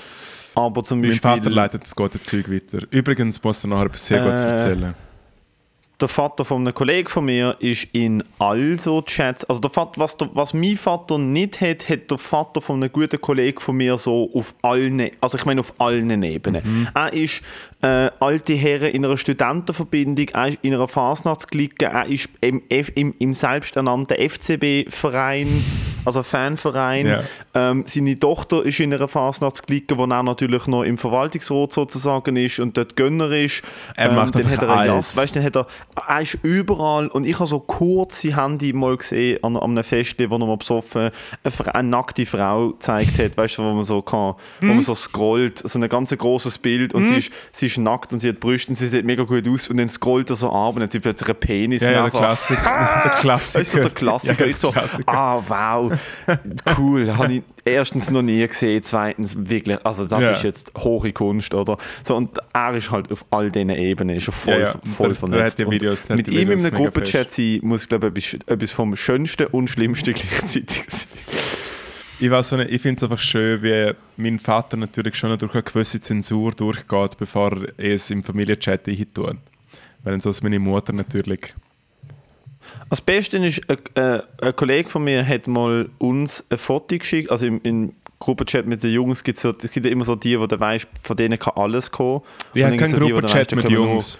Aber zum
Mein
Beispiel.
Vater leitet das gute Zeug weiter. Übrigens muss er nachher etwas sehr Gutes
Äh,
erzählen.
der Vater von einem Kollegen von mir ist in all so Chats. Also der Vater, was, der, was mein Vater nicht hat, hat der Vater von einem guten Kollegen von mir so auf allen, also ich meine auf allen Ebenen. Er ist äh, alte Herren in einer Studentenverbindung, er ist in einer Fasnachtsklicke, er ist im, im, im selbsternannten FCB-Verein, also Fanverein.
Ja.
Ähm, seine Tochter ist in einer Fasnachtsklicke, wo er natürlich noch im Verwaltungsrat sozusagen ist und dort Gönner ist.
Er
Ähm,
macht
dann hat er
alles.
Jas- weißt, dann hat er, er ist überall und ich habe so kurze Handy mal gesehen an, an einem Fest, wo er mal besoffen eine, eine nackte Frau gezeigt hat, weißt du, wo man so kann, wo
Mhm.
man so scrollt, so ein ganz großes Bild und sie, ist, sie ist nackt und sie hat Brüste und sie sieht mega gut aus und dann scrollt er so ab und dann hat sie plötzlich einen Penis.
Ja, ja,
er
der
so,
Klassiker. Der Klassiker.
Weißt du, der Klassiker.
Ja,
ich so,
Klassiker.
ah, wow, cool. Habe ich erstens noch nie gesehen, zweitens wirklich, also das
Ja.
ist jetzt hohe Kunst, oder? So, und er ist halt auf all diesen Ebenen ist er voll,
Ja,
voll
Der- der
vernetzt.
Videos- der hat
mit ihm in
Videos
einem Gruppenchat sein, muss, glaube ich, etwas, etwas vom Schönsten und Schlimmsten gleichzeitig sein.
Ich, weiß nicht, ich finde es einfach schön, wie mein Vater natürlich schon durch eine gewisse Zensur durchgeht, bevor er es im Familienchat tut. Weil sonst meine Mutter natürlich.
Das Beste ist, ein, äh, ein Kollege von mir hat mal uns ein Foto geschickt, also im, im Gruppenchat mit den Jungs gibt so, es gibt ja immer so die, wo du weißt, von denen kann alles kommen.
Ja,
Und dann
kein
gibt's so die, wo du
Gruppenchat mit
wir
Jungs.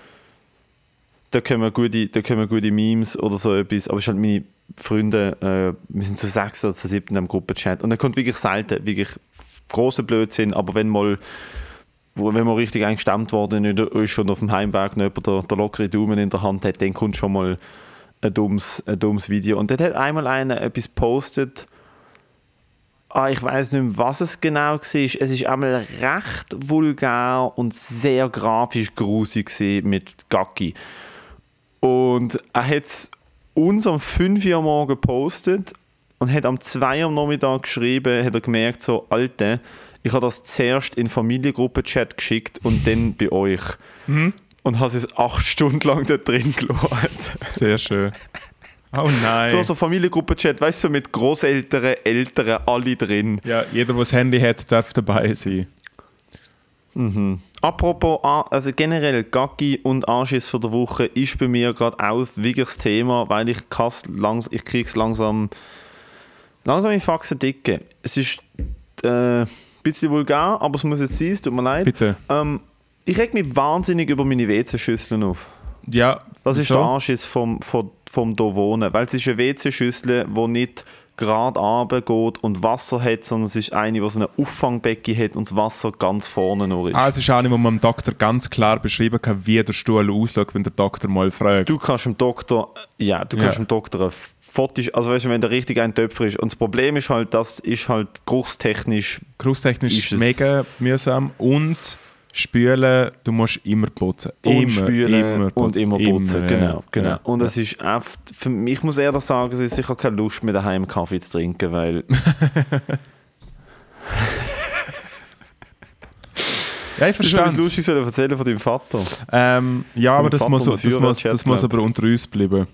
Da kommen gute, da kommen gute Memes oder so etwas. Aber es ist halt meine Freunde, äh, wir sind zu sechs oder zu sieben in einem Gruppenchat. Und dann kommt wirklich selten, wirklich große Blödsinn, aber wenn mal wenn man richtig eingestammt worden ist und auf dem Heimweg noch jemand der, der lockere Daumen in der Hand hat, dann kommt schon mal ein dummes, ein dummes Video. Und dort hat einmal einer etwas postet. Ah, ich weiß nicht mehr, was es genau war. Es ist einmal recht vulgär und sehr grafisch grusig mit Gacki. Und er hat es uns um 5 Uhr morgen gepostet und hat am 2 Uhr am Nachmittag geschrieben, hat er gemerkt, so, Alte, ich habe das zuerst in Familiengruppen-Chat geschickt und dann bei euch. Und habe es acht Stunden lang da drin gelassen.
Sehr schön. Oh nein.
So, so Familiengruppen-Chat, weißt du, so mit Großeltern, Eltern, alle drin.
Ja, jeder, der das Handy hat, darf dabei sein.
Apropos, A- also generell Gaggi und Anschiss für der Woche ist bei mir gerade auch wirklich das Thema, weil ich langs ich krieg's langsam langsam in Faxen dicke. Es ist äh, ein bisschen vulgär, aber es muss jetzt sein, es tut mir leid.
Bitte.
Ähm, ich reg mich wahnsinnig über meine WC-Schüsseln auf.
Ja,
Das ist
so.
der Anschiss vom, vom, vom hier wohnen, weil es ist eine WC-Schüssel, die nicht gerade runtergeht und Wasser hat, sondern es ist eine, die so ein Auffangbecken hat und das Wasser ganz vorne noch ist.
Ah, es ist eine, wo man dem Doktor ganz klar beschrieben kann, wie der Stuhl aussieht, wenn der Doktor mal fragt.
Du kannst dem Doktor, ja, du kannst
Ja.
dem Doktor ein Foto, also weißt du, wenn der richtig ein Töpfer ist. Und das Problem ist halt, das ist halt geruchstechnisch,
Geruchstechnisch
Ist
mega mühsam und spülen, du musst immer putzen.
und
immer,
spülen und immer putzen.
ja.
genau, genau.
Ja.
Und es ist oft, für mich, ich muss ehrlich sagen, es ist sicher keine Lust mehr daheim Kaffee zu trinken, weil
Ja, ich verstehe
Lustiges wollen erzählen von deinem Vater.
ähm, Ja, aber das
Vater
muss, das, muss, das muss aber unter uns bleiben.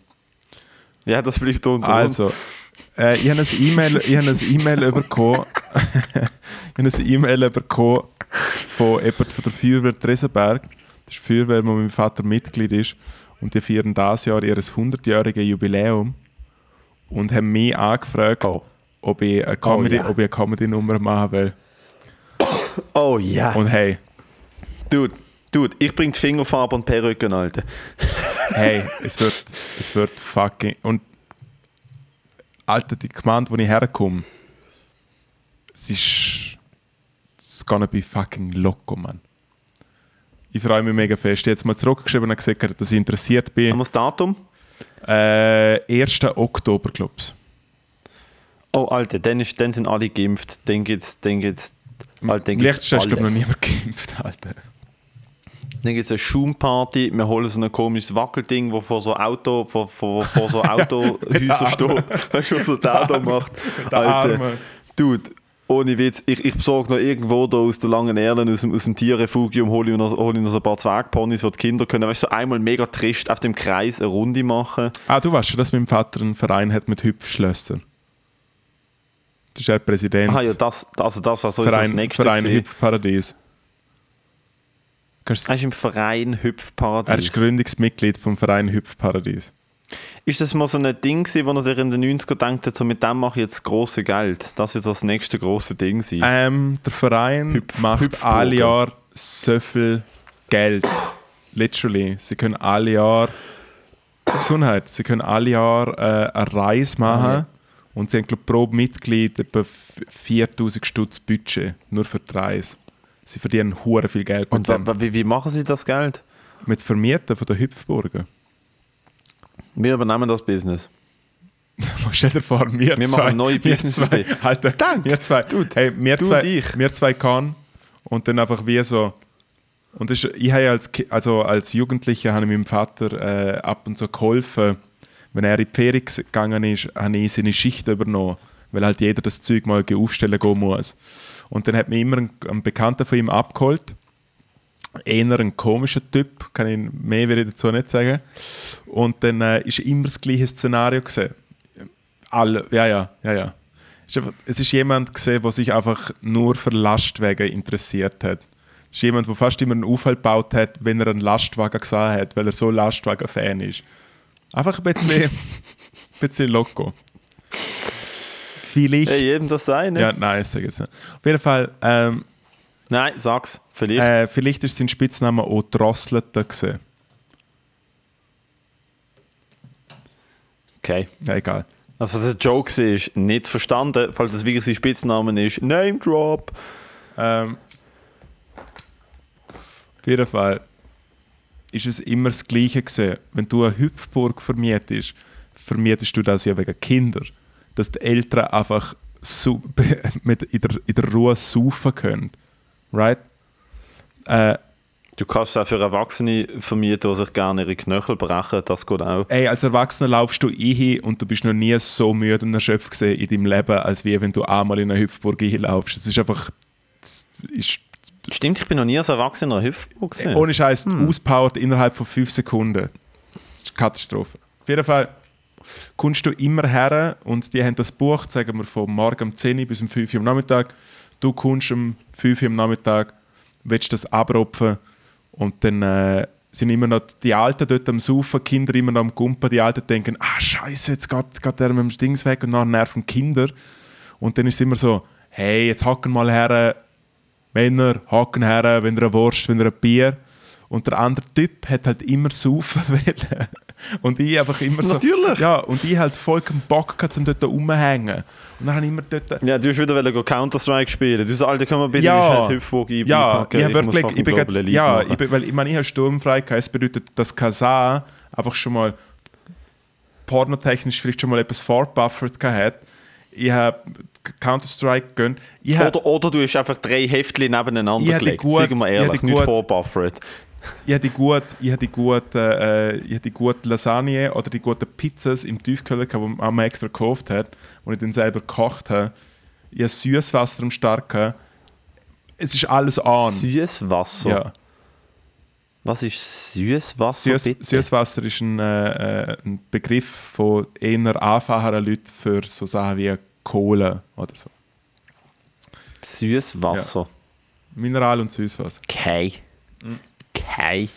Ja, das bleibt unter uns.
Also, äh, ich habe ein E-Mail E-Mail bekommen. ich habe ein E-Mail bekommen von jemand von der Feuerwehr Tresenberg. Das ist die Feuerwehr, wo mein Vater Mitglied ist. Und die feiern dieses Jahr ihr 100-jähriges Jubiläum und haben mich angefragt,
Oh.
ob ich eine Comedy-
ja.
ob ich eine Comedy-Nummer machen will.
Oh ja.
Und hey,
Dude, dude, ich bring die Fingerfarbe und Perücken, Alter.
hey, es wird, es wird fucking. Und Alter, die Gemeinde, wo ich herkomme, es ist. It's gonna be fucking loco, man. Ich freue mich mega fest. Ich habe jetzt mal zurückgeschrieben und gesagt, dass ich interessiert
Haben
bin.
wir das Datum?
Äh, 1. Oktober, glaub's.
Oh, Alter, dann, ist, dann sind alle geimpft. Dann geht's, dann geht's, Alter, dann gibt's
Vielleicht hast du glaub, noch niemand geimpft, Alter.
Dann gibt es eine Schaumparty, wir holen so ein komisches Wackelding, wo vor so Auto, vor, vor, vor so Autohäusern steht. Weißt du, was der da macht?
Arme.
Dude, ohne Witz, ich, ich besorge noch irgendwo da aus der langen Erlen, aus dem, aus dem Tierrefugium, hole ich, noch, hole ich noch so ein paar Zwergponys, wo die Kinder können, weißt du, so einmal mega trist auf dem Kreis eine Runde machen.
Ah, du weißt schon, dass mein Vater einen Verein hat mit Hüpfschlössern. Das ist der Präsident.
Ah ja, das, also das war so das
Verein,
nächste.
Verein
gewesen.
Hüpfparadies.
Er ist im Verein Hüpfparadies.
Er ist Gründungsmitglied vom Verein Hüpfparadies.
Ist das mal so ein Ding gewesen, wo er sich in den 90ern gedacht hat, so mit dem mache ich jetzt große Geld? Das wird das nächste große Ding sein.
Ähm, der Verein
Hüpf-
macht
Hüpfburger.
alle Jahr so viel Geld. Literally. Sie können alle Jahr Gesundheit. Sie können alle Jahr äh, eine Reise machen und sie haben glaub, pro Mitglied etwa 4000 Stutz Budget nur für die Reise. Sie verdienen hure viel Geld
Und wie, wie machen Sie das Geld?
mit Vermieten von der Hüpfburgen.
Wir übernehmen das Business.
Stell dir vor, wir,
Wir
zwei,
machen neue
wir
Business-Idee.
zwei, Alter, wir zwei, hey, wir
du
zwei,
und ich.
wir zwei kann und dann einfach wie so und das ich habe ja als, also als Jugendlicher habe ich meinem Vater äh, ab und zu geholfen, wenn er in die Ferien gegangen ist, habe ich seine Schicht übernommen, weil halt jeder das Zeug mal aufstellen gehen muss. Und dann hat mich immer ein, ein Bekannter von ihm abgeholt, eher ein komischer Typ, kann ich mehr ich dazu nicht sagen. Und dann äh, ist immer das gleiche Szenario gesehen. Alle, ja, ja, ja, ja. Es ist, einfach, es ist jemand gesehen, der sich einfach nur für Lastwagen interessiert hat. Es ist jemand, der fast immer einen Unfall gebaut hat, wenn er einen Lastwagen gesehen hat, weil er so Lastwagen-Fan ist. Einfach ein bisschen, ein bisschen loco. vielleicht.
Hey, jedem das sein, ne?
ja, nein, ich sage jetzt nicht. Auf jeden Fall, ähm,
Nein, sag's. Vielleicht.
äh, vielleicht ist sein Spitzname auch Drosselter gewesen.
Okay.
Ja, egal.
Also, was ein Joke ist, nicht verstanden. Falls das wirklich sein Spitzname ist, Name Drop.
Ähm, auf jeden Fall ist es immer das Gleiche gewesen. Wenn du eine Hüpfburg vermietest, vermietest du das ja wegen Kinder. Dass die Eltern einfach in, der, in der Ruhe saufen können. Right? Äh,
Du kannst auch für Erwachsene vermieten, die sich gerne ihre Knöchel brechen. Das geht auch.
ey, als Erwachsener laufst du ein und du bist noch nie so müde und erschöpft gesehen in deinem Leben, als wie wenn du einmal in eine Hüpfburg einlaufst. Es ist einfach. Das ist
Stimmt, ich bin noch nie als Erwachsener in einer Hüpfburg gesehen.
Ohne Scheiß, auspowert innerhalb von 5 Sekunden. Das ist eine Katastrophe. Auf jeden Fall kommst du immer her und die haben das Buch, sagen wir, von morgen um 10 Uhr bis um 5 Uhr am Nachmittag. Du kommst um 5 Uhr am Nachmittag, willst das abrupfen und dann äh, sind immer noch die Alten dort am Saufen, Kinder immer noch am Gumpen. Die Alten denken, ah Scheiße, jetzt geht, geht der mit dem Dings weg und dann nerven Kinder. Und dann ist es immer so, hey, jetzt hocken mal her, Männer, hocken her, wenn ihr eine Wurst, wenn ihr ein Bier. Und der andere Typ hat halt immer saufen wollen. Und ich einfach immer so...
Natürlich.
Ja, und ich halt voll keinen Bock gehabt, um dort rumhängen. Und dann habe ich immer dort...
Ja, du hast wieder Counter-Strike spielen. Du sagst, Alter, können wir bitte
Ja.
scheiß Hüpfburg ein-
Ja,
einpacken?
ich habe
muss
wirklich, ich bin, grad- ja, ich bin, weil ich meine, ich habe sturmfrei gehabt. Es bedeutet, dass Kazan einfach schon mal pornotechnisch vielleicht schon mal etwas vorbuffert gehabt hat. Ich habe Counter-Strike gönnt. Ich habe
Oder, oder du hast einfach drei Heftchen nebeneinander
Ich
gelegt.
gut-
Sagen wir
ich
ehrlich, nicht vorbuffert.
Ich habe die gut, ich habe die äh, ich habe die gute Lasagne oder die guten Pizzas im Tiefkühler gehabt, die Mama extra gekauft hat, und ich dann selber gekocht habe. Ich habe Süßwasser Start gehabt. Es ist alles an.
Süßwasser.
Ja.
Was ist Süßwasser,
Süß? Süßwasser ist ein, äh, äh, ein Begriff von eher einfacheren Leuten für so Sachen wie Kohle oder so.
Süßwasser.
Mineral und Süßwasser.
Okay. Okay.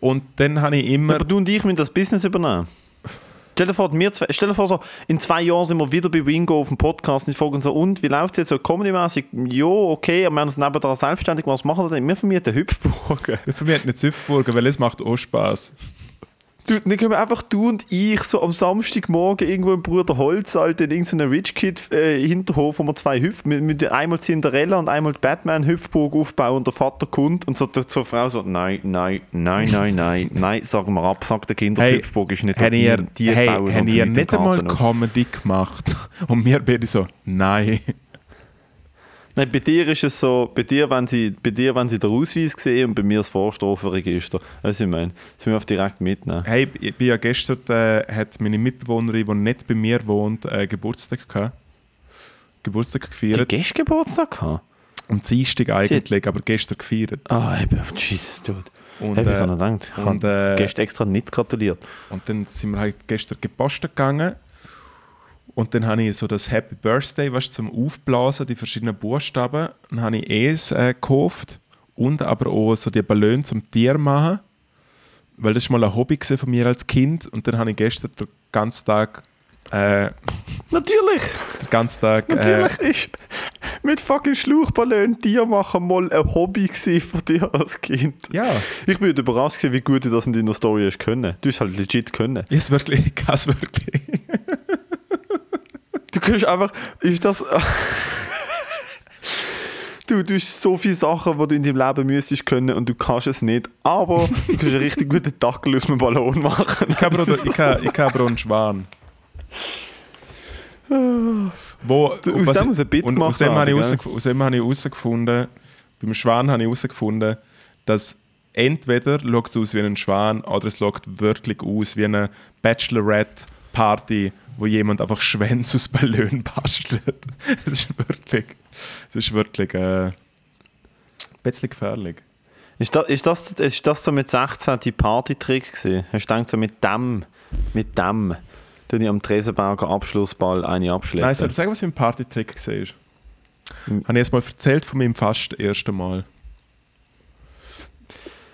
Und dann habe ich immer.
Aber du und ich müssen das Business übernehmen. Stell dir vor, wir zwei, stell dir vor so, in zwei Jahren sind wir wieder bei Wingo auf dem Podcast und die fragen so, und, wie läuft es jetzt so comedy-mäßig? Ja, okay, aber wir haben uns nebenan selbstständig, was machen wir denn? Wir vermieten Hüpfburgen.
Wir vermieten nicht Süffburger, weil es macht auch Spaß.
Du, dann können wir einfach du und ich so am Samstagmorgen irgendwo im Bruder Holz, Alter, in irgendeinem Rich Kid äh, Hinterhof, wo wir zwei Hüpf, mit, mit einmal Cinderella und einmal die Batman Hüpfburg aufbauen und der Vater kommt und so der, zur Frau so, nein, nein, nein, nein, nein, nein, sagen wir ab, sagt der Kinder, die Hüpfburg ist nicht
habt ihr,
die, die
hey,
bauen
ihr
vermieten
nicht einmal. Comedy gemacht? Und wir beide so, nein.
Nein, bei dir ist es so, bei dir, wenn sie, bei dir, wenn sie den Ausweis sehen und bei mir das Vorstrafenregister. Also ich meine, das müssen wir direkt mitnehmen.
Hey, ich bin ja gestern, äh, hat meine Mitbewohnerin, die nicht bei mir wohnt, äh, Geburtstag gehabt. Geburtstag gefeiert.
gestern Geburtstag gehabt?
Am Dienstag eigentlich, aber gestern gefeiert.
Ah, eben, Jesus, dude.
Und,
Hey, ich
äh,
habe gedacht, ich
und,
habe
äh,
gestern extra nicht gratuliert.
Und dann sind wir halt gestern gepostet gegangen. Und dann habe ich so das Happy Birthday, du, zum Aufblasen, die verschiedenen Buchstaben. Dann habe ich es äh, gekauft und aber auch so die Ballone zum Tier machen. Weil das war mal ein Hobby von mir als Kind. Und dann habe ich gestern den ganzen Tag, äh,
Natürlich,
den ganzen Tag äh,
natürlich ist mit fucking Schlauchballon Tier machen mal ein Hobby von dir als Kind.
ja,
Ich bin überrascht, wie gut du das in deiner Story hast können. Du hast halt legit können.
ist wirklich, es wirklich.
Du kannst einfach, ist das... Du, du hast so viele Sachen, die du in deinem Leben müsstest können und du kannst es nicht. Aber du kannst einen richtig guten Dackel aus dem Ballon machen.
Ich habe ich habe, ich habe einen Schwan. Wo,
aus
was
dem muss ein Bit
und aus herausgef- Aus dem habe ich herausgefunden, beim Schwan habe ich herausgefunden, dass entweder schaut es aus wie ein Schwan oder es schaut wirklich aus wie eine Bachelorette-Party, wo jemand einfach Schwänze aus Ballon bastelt. Das ist wirklich, das ist wirklich äh, ein bisschen gefährlich.
Ist das, ist, das, ist das so mit 16 die Partytrick gewesen? Hast du gedacht, so mit dem, mit dem, tue ich am Tresenberger Abschlussball eine abschleppen?
Nein, soll ich sagen, was mein Partytrick war? Habe ich jetzt mal erzählt von meinem fast ersten Mal?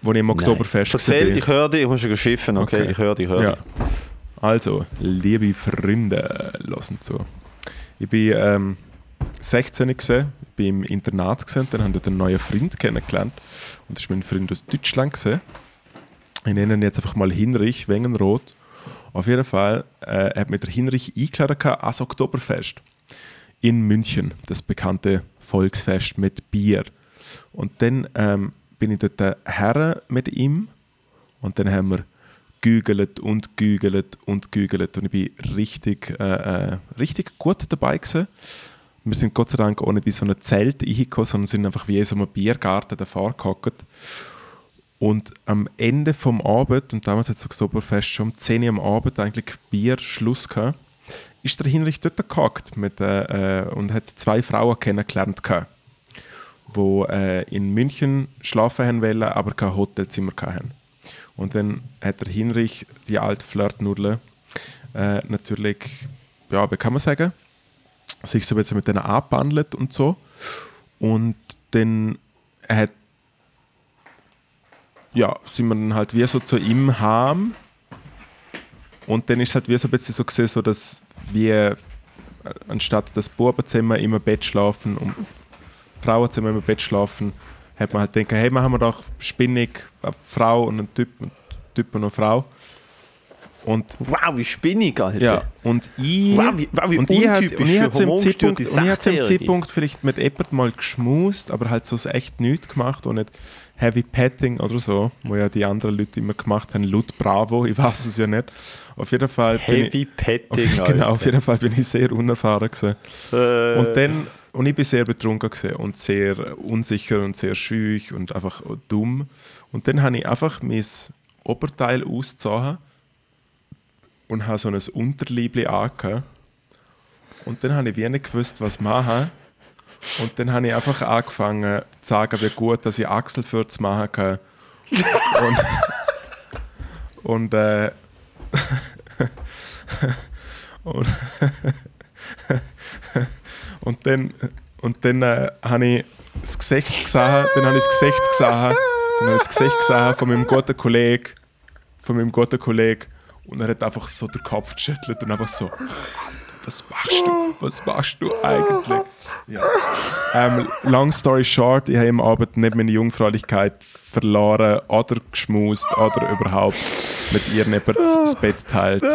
Wo ich im Oktoberfest
Erzähl,
war.
ich höre dich, ich muss schon schiffen, okay?
Okay.
Ich höre dich, ich höre
Ja.
dich.
Also, liebe Freunde, lassen zu. Ich bin ähm, 16 gesehen, bin im Internat gesehen, dann habe ich einen neuen Freund kennengelernt und das ist mein Freund aus Deutschland gesehen. Ich nenne ihn jetzt einfach mal Hinrich Wengenroth. Auf jeden Fall äh, hat mir der Hinrich eingeladen als Oktoberfest in München, das bekannte Volksfest mit Bier. Und dann ähm, bin ich dort her mit ihm und dann haben wir gügelt und gügelt und gügelt und ich bin richtig, äh, äh, richtig gut dabei gewesen. Wir sind Gott sei Dank ohne in so ein Zelt reingekommen, sondern sind einfach wie in so einem Biergarten davor gehockt. Und am Ende vom Abend, und damals hat das Oktoberfest schon um 10 Uhr am Abend eigentlich Bierschluss gehabt, ist der Hinrich dort gehockt mit, äh, äh, und hat zwei Frauen kennengelernt gehabt, die äh, in München schlafen haben wollen, aber kein Hotelzimmer hatten. Und dann hat der Hinrich, die alte Flirtnudel, äh, natürlich, ja, wie kann man sagen, sich so jetzt mit denen angebandelt und so. Und dann hat, ja, sind wir dann halt wie so zu ihm heim. Und dann ist es halt wie so ein bisschen so gesehen, so dass wir äh, anstatt das Bubenzimmer immer Bett schlafen und Frauenzimmer immer Bett schlafen, hat man halt gedacht, hey, machen wir doch spinnig eine Frau und einen Typ, ein Typ und eine Frau. Und
Wow, wie spinnig, Alter.
ja, und ich,
Wow, wie- wow, wie
und ich hat,
untypisch
und ich
für
hat zu dem
hormongestörte
Zeitpunkt, und ich hat zu dem
16-Jährige.
Zeitpunkt vielleicht mit jemandem mal geschmust, aber halt so echt nichts gemacht und nicht Heavy Petting oder so, wo ja die anderen Leute immer gemacht haben, laut Bravo, ich weiß es ja nicht. Auf jeden Fall
Heavy
ich,
Petting,
auf, genau, auf jeden Fall bin ich sehr unerfahren gewesen.
Äh,
Und dann, und ich bin sehr betrunken und sehr unsicher und sehr schüch und einfach dumm. Und dann habe ich einfach mein Oberteil ausgezogen und habe so ein Unterliebli angehabt. Und dann habe ich wie nicht gewusst, was machen. Und dann habe ich einfach angefangen zu sagen, wie gut, dass ich Achselfürze machen kann. Und, und, äh, und, und dann, und dann äh, habe ich das Gesicht gesehen, dann habe ich das Gesicht gesehen, dann habe ich das Gesicht gesehen von meinem guten Kollegen, von meinem guten Kollegen und er hat einfach so den Kopf geschüttelt und einfach so, was machst du, was machst du eigentlich? Ja. Ähm, long story short, ich habe am Abend nicht meine Jungfräulichkeit verloren oder geschmust oder überhaupt mit ihr neben das Bett teilt.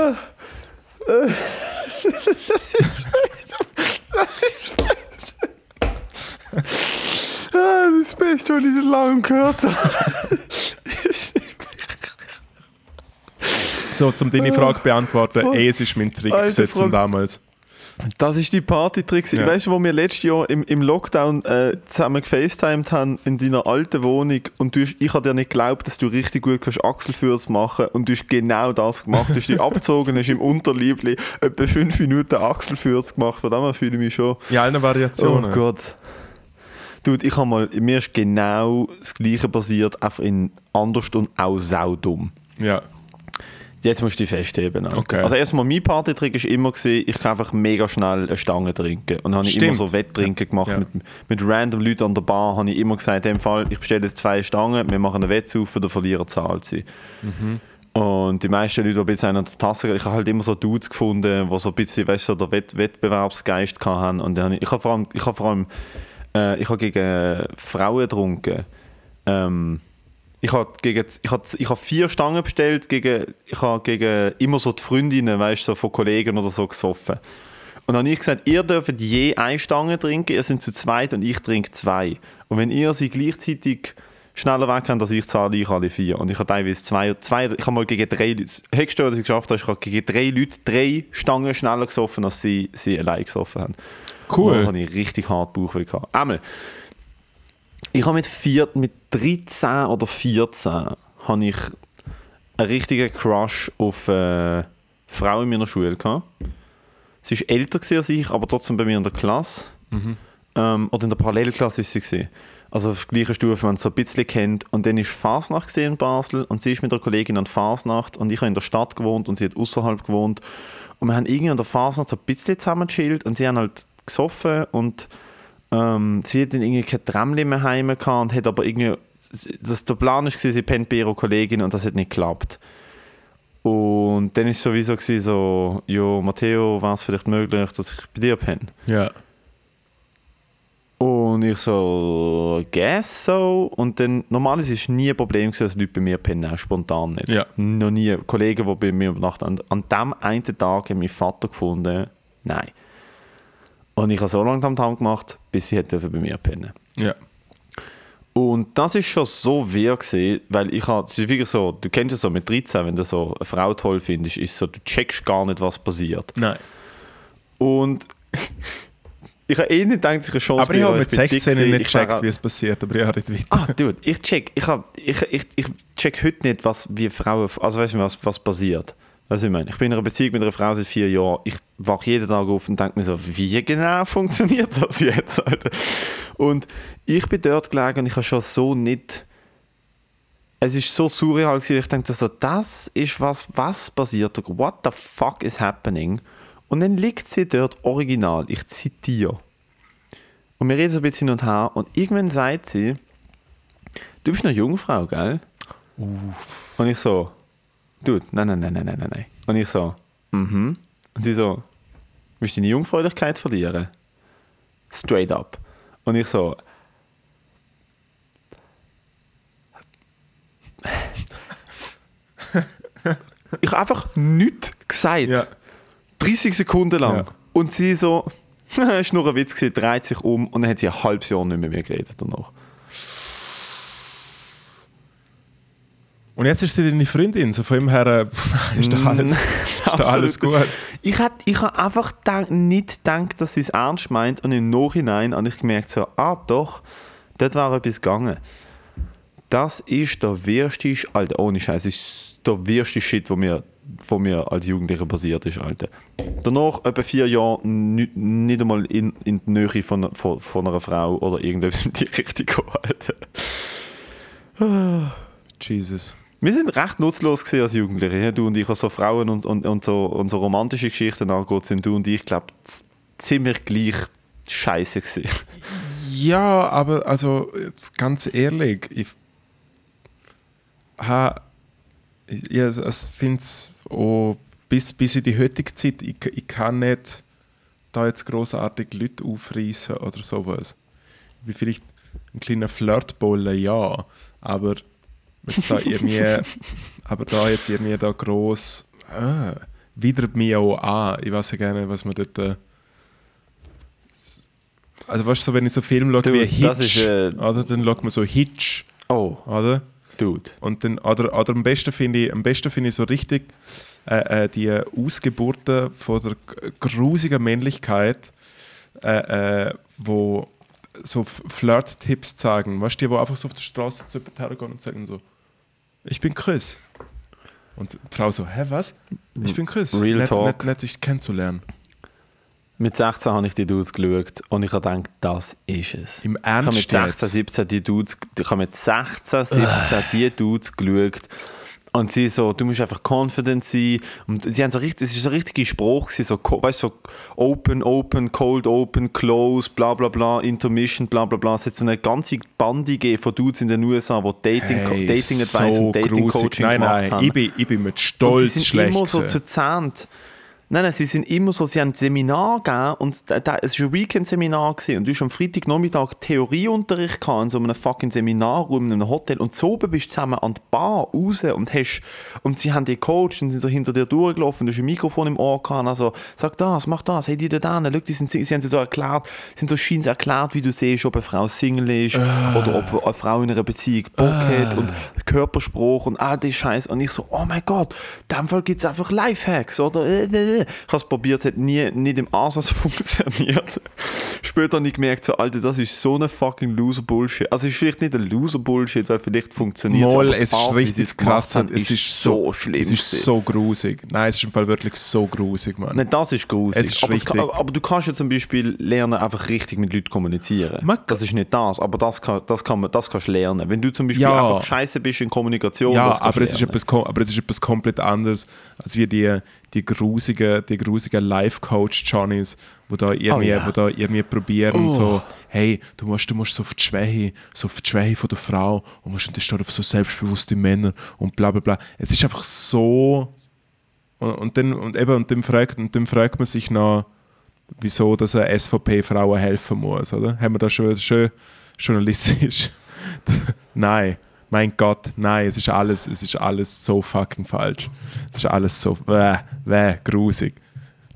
Ah, das ich seit langem gehört habe.
So, um deine Frage zu beantworten, es ist mein Trick
Frage.
damals.
Das ist die Party-Trick.
Ja.
Weißt du, wo wir letztes Jahr im, im Lockdown äh, zusammen gefacetimed haben in deiner alten Wohnung und du hast, ich habe dir nicht geglaubt, dass du richtig gut kannst Achselfürs machen und du hast genau das gemacht. Du hast dich abgezogen, hast im Unterliebli etwa fünf Minuten Achselfürs gemacht. Von dem her fühle ich mich schon.
Ja, eine
Oh
Variation.
Gott. Dude, ich habe mal, mir ist genau das Gleiche passiert, einfach in anders und auch saudumm.
Ja.
Jetzt musst du dich festheben. Alter.
Okay.
Also erstmal, mein Partytrick war immer, gewesen, ich kann einfach mega schnell eine Stange trinken. Und dann habe ich immer so Wetttrinken gemacht
Ja.
mit, mit random Leuten an der Bar. habe ich immer gesagt, in dem Fall, ich bestelle jetzt zwei Stangen, wir machen einen Wettsaufen, der Verlierer zahlt sie.
Mhm.
Und die meisten Leute, die bisschen an der Tasse, ich habe halt immer so Dudes gefunden, die so ein bisschen, weißt du, so den Wett Wettbewerbsgeist hatten. Und dann habe ich, ich habe vor allem, ich habe vor allem, äh, ich habe gegen Frauen getrunken. Ähm, ich habe gegen, ich habe, ich habe vier Stangen bestellt, gegen, ich habe gegen immer so die Freundinnen, weißt so von Kollegen oder so gesoffen. Und dann habe ich gesagt, ihr dürft je eine Stange trinken, ihr seid zu zweit und ich trinke zwei. Und wenn ihr sie gleichzeitig schneller weg habt, als ich, zahle ich alle vier. Und ich habe teilweise zwei, zwei ich habe mal gegen drei Leute, das Höchste, was ich geschafft habe, ich habe gegen drei Leute drei Stangen schneller gesoffen, als sie, sie allein gesoffen haben.
Cool.
Und dann habe ich richtig hart Bauchweh gehabt. Einmal, ich habe mit, vier, mit 13 oder 14 habe ich einen richtigen Crush auf äh, Frau in meiner Schule gehabt. Sie war älter als ich, aber trotzdem bei mir in der Klasse. Ähm, oder in der Parallelklasse ist sie. Gewesen. Also auf der gleichen Stufe, wenn man es so ein bisschen kennt. Und dann ist Fasnacht in Basel und sie ist mit einer Kollegin an Fasnacht und ich habe in der Stadt gewohnt und sie hat außerhalb gewohnt. Und wir haben irgendwie an der Fasnacht so ein bisschen zusammen gechillt und sie haben halt gesoffen und ähm, sie hat dann irgendwie kein Tramli mehr heim gehabt und hat aber irgendwie, das, der Plan war, sie pennt bei ihrer Kollegin und das hat nicht geklappt. Und dann war es sowieso so, jo, Matteo, wäre es vielleicht möglich, dass ich bei dir penne?
Ja.
Und ich so, guess so. Und dann, normalerweise war es nie ein Problem, gewesen, dass Leute bei mir pennen, spontan nicht.
Ja.
Noch nie. Kollegen, die bei mir übernachtet haben. An dem einen Tag hat mein Vater gefunden, nein. Und ich habe so lange am Tag gemacht, bis sie hätte bei mir pennen.
Ja.
Und das ist schon so weird gewesen, weil ich habe, es ist wirklich so, du kennst es so mit 13, wenn du so eine Frau toll findest, ist so, du checkst gar nicht, was passiert.
Nein.
Und ich habe eh nicht gedacht, dass ich eine Chance
Aber ich habe mit
bin dick
16
gewesen.
nicht
Ich
gecheckt,
wäre-
wie es passiert, aber ich habe nicht weiter.
Ah, dude, ich check, ich, hab, ich, ich, ich check heute nicht, was wie Frauen, also weißt du, was, was passiert. Was ich meine, ich bin in einer Beziehung mit einer Frau seit vier Jahren. Ich wache jeden Tag auf und denke mir so, wie genau funktioniert das jetzt? Alter? Und ich bin dort gelegen und ich habe schon so nicht. Es ist so surreal gewesen. Ich denke so, das ist was, was passiert? What the fuck is happening? Und dann liegt sie dort original. Ich zitiere. Und wir reden so ein bisschen hin und her. Und irgendwann sagt sie, du bist eine Jungfrau, gell? Und ich so, Dude, nein, nein, nein, nein, nein, nein, nein. Und ich so, mhm. Und sie so, willst du deine Jungfräulichkeit verlieren? Straight up. Und ich so, ich habe einfach nichts gesagt.
Ja.
30 Sekunden lang.
Ja.
Und sie so, ist nur ein Witz gewesen, dreht sich um und dann hat sie ein halbes Jahr nicht mehr mit mir geredet danach.
Und jetzt ist sie deine Freundin, so von ihm her äh, ist doch alles, ist doch alles gut.
Ich habe ich hab einfach nicht gedacht, dass sie es ernst meint und im Nachhinein habe ich gemerkt, so, ah doch, dort war etwas gegangen. Das ist der wirste, Alter, ohne Scheiß, ist der wirste Shit, wo mir, wo mir als Jugendlicher passiert ist, Alter. Danach, etwa vier Jahre, nicht, nicht einmal in, in die Nähe von, von, von einer Frau oder irgendetwas in die Richtung Alter.
Jesus.
Wir sind recht nutzlos als Jugendliche. Du und ich, was Frauen und, und, und, so, und so romantische Geschichten angeht, sind du und ich, glaube ziemlich gleich scheiße gewesen.
Ja, aber also ganz ehrlich, ich ha, ja, ich finde es auch bis, bis in die heutige Zeit, ich, ich kann nicht da jetzt großartig Leute aufreißen oder sowas. Ich bin vielleicht ein kleiner Flirtbolle, ja, aber jetzt da irgendwie, aber da jetzt irgendwie da groß ah, widert mich auch an. Ich weiß ja gerne, was man dort äh, also weißt du, so, wenn ich so Film schaue wie Hitch,
äh,
oder, dann schaut man so Hitch,
Oh,
oder?
Dude.
Und dann, oder, oder am besten finde ich, am besten finde ich so richtig äh, äh, die Ausgeburten von der grusigen Männlichkeit, äh, äh, wo so Flirt-Tipps sagen. Weißt du, die, wo einfach so auf der Straße zu jemandem hergehen und sagen so, ich bin Chris. Und Frau so, hä, was? Ich bin Chris.
Real
nett,
Talk.
Nett, nett, dich kennenzulernen.
Mit 16 habe ich die Dudes geschaut und ich habe gedacht, das ist es.
Im
Ich habe
Ernst
mit 16,
jetzt?
17 die Dudes, ich habe mit 16, 17 die Dudes geschaut und sie so, du musst einfach confident sein und sie haben so richtig, es ist so ein richtiger Spruch gewesen, so, weißt so open, open, cold, open, close, bla bla bla, intermission, bla bla bla. Es hat so eine ganze Bande von Dudes in den USA, die Dating,
Hey,
Dating Advice und Dating
grusig.
Coaching
Nein,
gemacht
nein,
haben.
ich bin, ich bin mit
Und
Stolz
sie sind
schlecht.
immer so zu zahnt. Nein, nein, sie sind immer so, sie haben ein Seminar gegeben und da, da, es war ein Weekend-Seminar gewesen und du hast am Freitagnachmittag Theorieunterricht gehabt in so einem fucking Seminarraum in einem Hotel und so oben bist du zusammen an die Bar raus und hast, und sie haben dich gecoacht und sind so hinter dir durchgelaufen, du hast ein Mikrofon im Ohr gehabt, also sag das, mach das, hey, die da da, schau, die sind, sie haben sie so erklärt, sind so scheins erklärt, wie du siehst, ob eine Frau Single ist oder ob eine Frau in einer Beziehung Bock hat und Körperspruch und all das Scheiß und ich so, oh mein Gott, in dem Fall gibt es einfach Lifehacks, oder? Äh. Ich habe es probiert, es hat nie, nicht im Ansatz funktioniert. Später habe ich gemerkt, so, Alter, das ist so eine fucking Loser-Bullshit. Also es ist vielleicht nicht ein Loser-Bullshit, weil vielleicht funktioniert
Mal,
die
es ist richtig
es
krass.
haben,
Es ist so
schlimm.
Es ist
gewesen.
so grusig. Nein, es ist im Fall wirklich so grusig, Mann.
Nein, das ist grusig.
Es ist
aber, kann, aber du kannst ja zum Beispiel lernen, einfach richtig mit Leuten kommunizieren.
Man-
das ist nicht das, aber das, kann, das, kann man, das kannst du lernen. Wenn du zum Beispiel
Ja.
einfach scheiße bist in Kommunikation,
ja, aber es, ist
lernen.
etwas, kom- aber es ist etwas komplett anderes als wie die, die grusigen, die grusigen Life-Coach-Johnnies, wo da irgendwie,
Oh,
da irgendwie probieren,
Oh.
so, hey, du musst, du musst so auf die Schwäche, so auf die Schwäche von der Frau und musst steht auf so selbstbewusste Männer und bla bla bla. Es ist einfach so und, und, dann, und, eben, und, dann fragt, und dann fragt man sich noch, wieso dass eine SVP-Frauen helfen muss, oder? Haben wir da schon schön journalistisch? nein, mein Gott, nein, es ist alles, es ist alles so fucking falsch. Es ist alles so, wäh, wäh, grusig.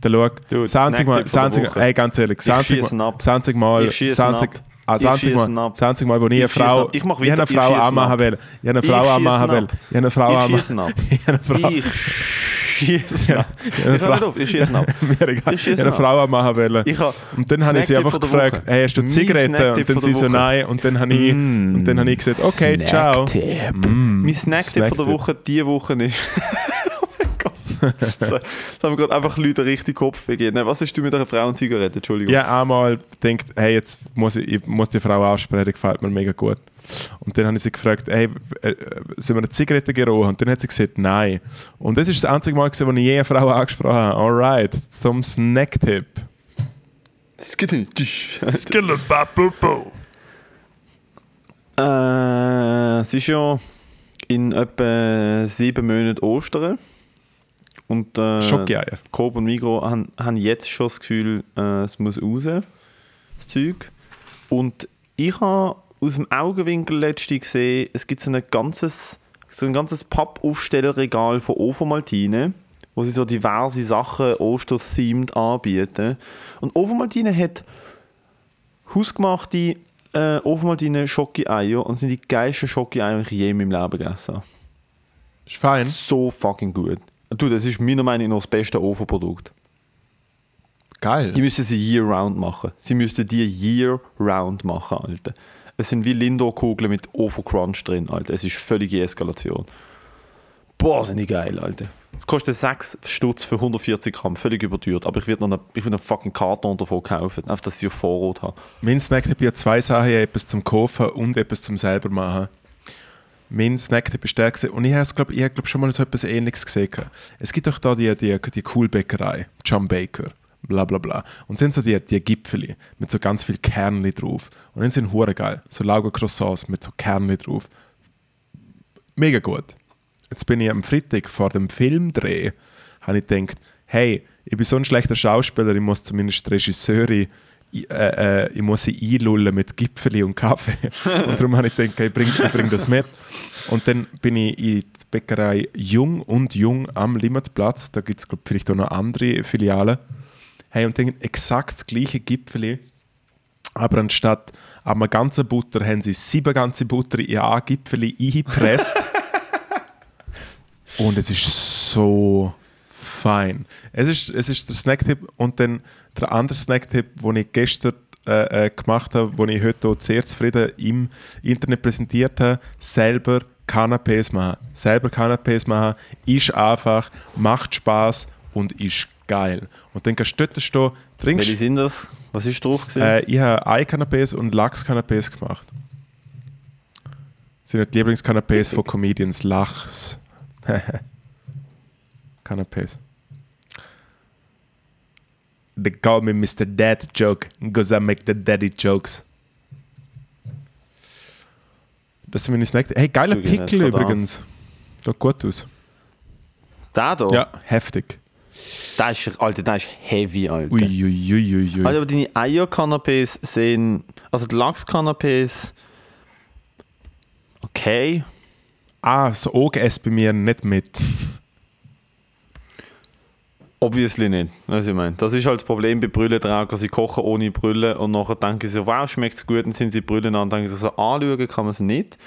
Dann schau,
Dude,
20 Mal,
Snacktipp von der
20,
Woche.
ey, ganz ehrlich,
Ich
20
schieß ihn
Mal. 20 Mal,
Ich schieß ihn
20,
ab.
ah,
Ich
20
schieß ihn
Mal,
ab.
20 Mal, wo ich eine
Ich
Frau.
Ich mach
ich habe eine.
Ich
Frau anmachen will. Ich eine
Ich
Frau anmachen will. Ich eine Frau
Ich
anmachen
ab.
Ich eine Frau
Ich schieße
Ja,
Ich höre auf, ich schieße ab.
Mir egal.
Ich
eine Frau anmachen wollen.
Ich
Und dann habe ich sie einfach gefragt, hey, hast du Zigaretten? Und dann sie so, nein. Und dann habe ich, und dann habe ich gesagt, okay, ciao. Mm,
Mein Snacktipp von der. Woche diese Woche ist. Das haben mir gerade einfach Leute richtig Kopf gegeben. Was hast du mit einer Frauenzigarette? Entschuldigung.
Ja, einmal denkt, hey, jetzt muss ich, ich muss die Frau ansprechen, die gefällt mir mega gut. Und dann habe ich sie gefragt, hey, äh, sollen wir eine Zigarette gerauchen? Und dann hat sie gesagt, nein. Und das ist das einzige Mal, gewesen, wo ich je eine Frau angesprochen habe. Alright, zum Snacktipp.
Äh, es ist ja in etwa sieben Monaten Ostern. Und äh,
Schokieier.
Coop und Migros haben, haben jetzt schon das Gefühl, äh, es muss raus, das Zeug. Und ich habe aus dem Augenwinkel letztens gesehen, es gibt so ein ganzes, so ein ganzes Pappaufstellerregal von Ovomaltine, wo sie so diverse Sachen Oster-themed anbieten. Und Ovomaltine hat hausgemachte äh, Ovomaltine Schoki-Eier und sind die geilsten Schoki-Eier, die ich je in meinem Leben gegessen habe.
Ist fein.
So fucking gut. Du, das ist meiner Meinung nach das beste Ofenprodukt.
Geil.
Die müssen sie year-round machen. Sie müssten die year-round machen, Alter. Es sind wie Lindor-Kugeln mit Ofo-Crunch drin, Alter. Es ist völlige Eskalation. Boah, sind die geil, Alter. Es kostet 6 Stutz für 140 Gramm, völlig überteuert. Aber ich würde noch eine, ich würde einen fucking Karton davon kaufen, einfach, dass ich sie auf Vorrat habe.
Mein Snacktipp hat zwei Sachen, etwas zum Kaufen und etwas zum selber machen. Mein Snacktipp ist der gewesen, und ich habe glaub, ich glaub, schon mal so etwas Ähnliches gesehen. Es gibt doch da die, die, die Coolbäckerei, John Baker, bla bla bla. Und sind so die, die Gipfeli mit so ganz viel Kernli drauf. Und dann sind hure geil, so Lauge Croissants mit so Kernli drauf. Mega gut. Jetzt bin ich am Freitag vor dem Filmdreh, habe ich gedacht, hey, ich bin so ein schlechter Schauspieler, ich muss zumindest Regisseurin äh, äh, ich muss sie einlullen mit Gipfeli und Kaffee. und darum habe ich gedacht, ich bringe bring das mit. Und dann bin ich in die Bäckerei Jung und Jung am Limmatplatz. Da gibt es, vielleicht auch noch andere Filialen. Hey, und dann exakt das gleiche Gipfeli. Aber anstatt einer ganzen Butter haben sie sieben ganze Butter in ein Gipfeli eingepresst. und es ist so fein. Es ist, es ist der Snacktipp und dann der andere Snacktipp, den ich gestern äh, äh, gemacht habe, den ich heute sehr zufrieden im Internet präsentiert habe, selber Canapés machen. Selber Canapés machen ist einfach, macht Spaß und ist geil. Und dann kannst du dort stehen, trinkst...
Welche sind das? Was ist drauf?
Äh, ich habe Ei-Canapés und Lachs-Canapés gemacht. Das sind die Lieblingscanapés von Comedians. Lachs. Canapés. They call me Mr. Dad Joke because I make the daddy jokes. Das sind meine Snacks. Hey, geiler Pickel übrigens. Sieht gut aus.
der hier?
Ja, heftig.
Der ist, Alter, der ist heavy, Alter.
Uiuiuiui.
Also, aber deine Eier-Canapés sehen. Also, die Lachs-Canapés. Okay.
Ah, das Auge esst bei mir nicht mit.
Obviously nicht. Also ich meine, das ist halt das Problem bei Brüllentragern. Sie kochen ohne Brille und nachher denken sie, wow, schmeckt es gut, dann sind sie Brüllen an und denken sie so, anschauen kann man es nicht.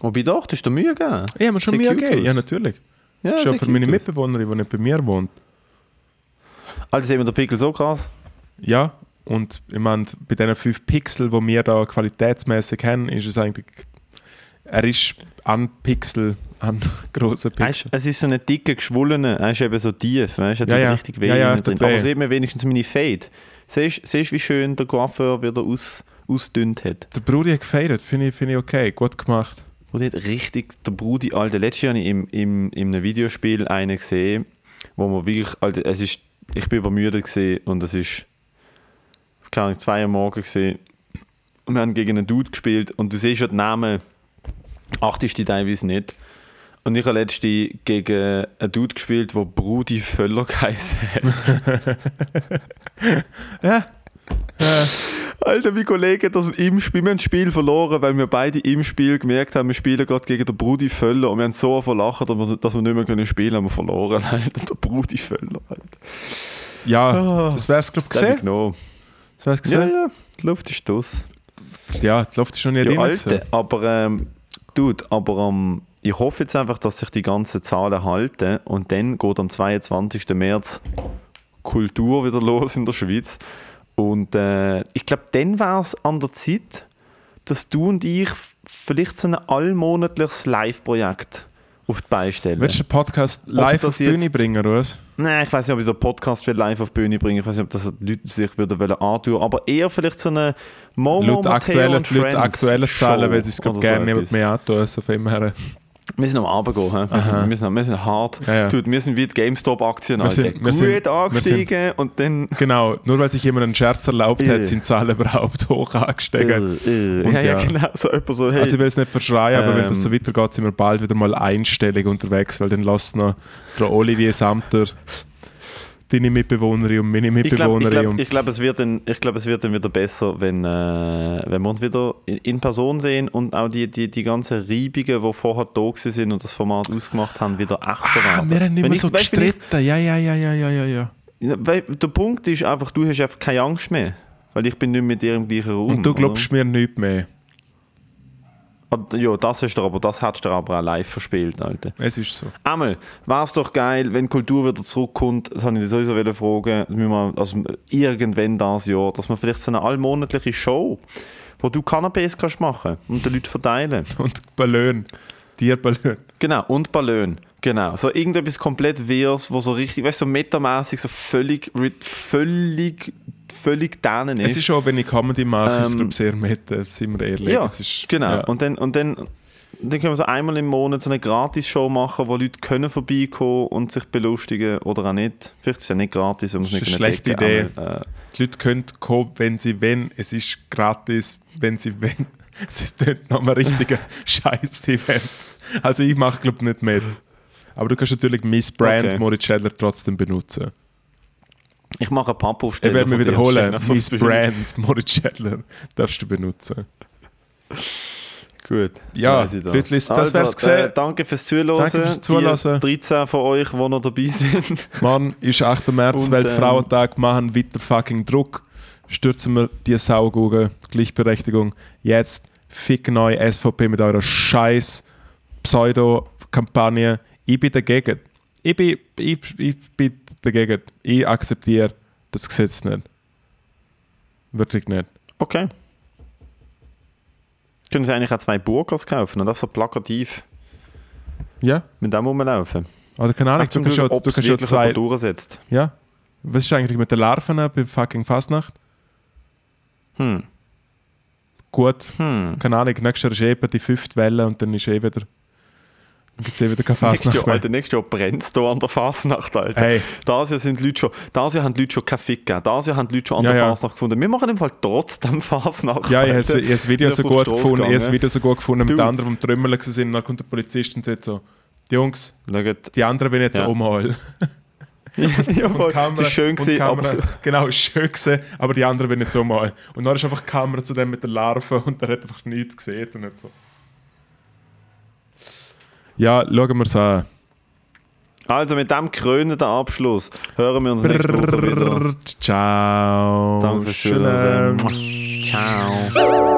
Wobei doch, das ist der Mühe gegeben.
Ich habe mir schon
cute
gegeben. Ja, natürlich.
Ja,
schon
sieht
für meine. Mitbewohnerin, die nicht bei mir wohnt.
Alter, sehen wir den Pickel so krass?
Ja, und ich meine, bei diesen fünf Pixel, die wir da qualitätsmäßig haben, ist es eigentlich. Er ist an Pixel, an grossen Pixel.
es ist so eine dicke, geschwollene, er ist eben so tief, weißt, er
Ja, ja.
richtig weh
Ja, ja,
drin. Aber sieht man wenigstens meine Fade. Siehst du, wie schön der Coiffeur wieder aus, ausdünnt hat?
Der Brudi hat gefeiert, finde ich, find ich okay, gut gemacht.
Wo hat richtig der Brudi, Alter, letztes Jahr habe ich im, im, in einem Videospiel einen gesehen, wo man wirklich, Alter, es ist, ich bin übermüdet gesehen und es ist, keine Ahnung, zwei Uhr morgen gesehen und wir haben gegen einen Dude gespielt und du siehst schon den Namen, achtest die teilweise nicht Und ich habe letztens gegen einen Dude gespielt, der Brudi Völler geheißen hat.
Ja.
Alter, mein Kollege hat das im Spiel, wir haben das Spiel verloren, weil wir beide im Spiel gemerkt haben, wir spielen gerade gegen den Brudi Völler und wir haben so verlacht, dass wir, dass wir nicht mehr können spielen haben wir verloren. Alter, der Brudi Völler. Alter.
Ja,
Ah.
das wär's, glaub ich, gesehen. Das wär's
Ja,
gesehen.
ja, die Luft ist aus.
Ja, die Luft ist schon nicht
Ja,
drin.
Alter,
gewesen.
aber ähm, Dude, aber ähm, ich hoffe jetzt einfach, dass sich die ganzen Zahlen halten und dann geht am 22. März Kultur wieder los in der Schweiz. Und äh, ich glaube, dann wäre es an der Zeit, dass du und ich vielleicht so ein allmonatliches Live-Projekt auf die Beine stellen.
Willst du den Podcast live auf die Bühne bringen, oder was?
Nein, ich weiß nicht, ob ich den Podcast live auf die Bühne bringen Ich weiß nicht, ob das die Leute sich würden wollen antun aber eher vielleicht so eine Momo,
Laut aktuellen, Leute aktuellen Zahlen, weil sie es gerne
so
niemand mehr antun. Also von dem her.
Wir sind am Abend gehen, wir, sind, wir, sind, wir sind hart.
Ja, ja.
Dude, wir sind wie die GameStop-Aktien,
Wir
Alter.
sind- wir
Gut
sind- wir
angestiegen und dann...
Genau, nur weil sich jemand einen Scherz erlaubt
Äh.
hat, sind die Zahlen überhaupt hoch angestiegen.
Äh,
Und
ja, ja,
ja.
genau. So so, hey,
Also ich will es nicht verschreien, aber wenn das so
Ähm.
weitergeht, sind wir bald wieder mal einstellig unterwegs, weil dann lässt noch Frau Olivier Samter deine Mitbewohnerin und meine
ich glaube,
Mitbewohnerin
ich glaub,
und
ich glaub, es, wird dann- ich glaub, es wird dann wieder besser, wenn, äh, wenn wir uns wieder in, in Person sehen und auch die, die, die ganzen Reibungen, die vorher da sind und das Format ausgemacht haben, wieder echter
Ah, wir haben nicht mehr
ich-
so
weißt
gestritten. Ja, ja, ja, ja, ja, ja,
Weil der Punkt ist einfach, du hast einfach keine Angst mehr. Weil ich bin nicht mit dir im gleichen Raum.
Und du
oder?
glaubst mir nicht mehr.
Ja, das hast du aber, das hättest du aber auch live verspielt, Alter.
Es ist so.
Einmal, wäre es doch geil, wenn Kultur wieder zurückkommt, das habe ich dir sowieso fragen, das müssen wir, also irgendwann das Jahr, dass man vielleicht so eine allmonatliche Show, wo du Canapés kannst machen und den Leuten verteilen.
Und Ballon. Tierballon.
Genau, und Ballon. Genau, so irgendetwas komplett Wirres, wo so richtig, weißt du, so metamäßig, so völlig, völlig, völlig denen ist.
Es ist schon, wenn ich Comedy mache, ist es
Ähm,
sehr meta, sind wir ehrlich.
Ja,
ist,
genau.
Ja.
Und, dann, und dann, dann können wir so einmal im Monat so eine Gratis-Show machen, wo Leute können vorbeikommen und sich belustigen oder auch nicht. Vielleicht ist es ja nicht gratis, wenn man es
Das
nicht
ist
können
eine schlechte
decken,
Idee.
aber, äh,
Die Leute können kommen, wenn sie wollen. Es ist gratis, wenn sie wollen. Es ist nicht noch ein richtiger Scheiß-Event. Also ich mache glaube nicht mit. Aber du kannst natürlich Miss Brand
Okay.
Moritz Schädler trotzdem benutzen.
Ich mache eine
Ich
Pappaufstellung.
werde mir
und
wiederholen.
die Bühne.
Brand Moritz Schädler darfst du benutzen.
Gut.
Ja,
ich das.
Leute, das wär's gesehen.
Äh, danke fürs Zuhören.
Danke fürs Zuhören.
Die 13 von euch, die noch dabei sind.
Morgen ist 8. März,
Und,
Weltfrauentag, machen weiter fucking Druck. Stürzen wir die Saugugel, Gleichberechtigung. Jetzt fick neu SVP mit eurer scheiß Pseudo-Kampagne. Ich bin dagegen. Ich bin, ich, ich bin dagegen. Ich akzeptiere das Gesetz nicht. Wirklich nicht.
Okay. Können Sie eigentlich auch zwei Burgers kaufen und auf so plakativ
Ja?
mit dem rumlaufen?
Oder keine Ahnung, du kannst
ob
du kannst
wirklich
zwei.
durchsetzt.
Ja? Was ist eigentlich mit den Larven bei fucking Fasnacht?
Hm.
Gut,
Hm.
keine Ahnung, nächstes Jahr ist eben die fünfte Welle und dann ist eh wieder. Dann gibt es eh wieder keine
Nächstes
Fasnacht
Jahr,
mehr.
Alter, nächstes Jahr brennt es hier an der Fasnacht, Alter.
Hey.
Das Jahr sind Leute schon, das Jahr haben die Leute schon keinen Fick gegeben. Das Jahr haben die Leute schon an
Ja,
der
ja.
Fasnacht gefunden. Wir machen im Fall trotzdem Fasnacht.
Ja, ich habe das- Video so gut gefunden, ich habe das. Video so gut gefunden mit anderen, die am Trümmeln sind. Und dann kommt der Polizist und sagt so: Die Jungs,
Schaut.
die anderen ich jetzt
Ja.
umholen.
ja, voll.
Kamera,
das ist schön gewesen,
Kamera, Genau, schön gesehen, aber die anderen ich jetzt umholen. Und dann ist einfach die Kamera zu dem mit der Larve und der hat einfach nichts gesehen. Und nicht so. Ja, schauen wir es an.
Also mit dem krönenden Abschluss hören wir uns nächste Woche wieder.
Ciao.
Danke fürs. Zuhören. Ciao.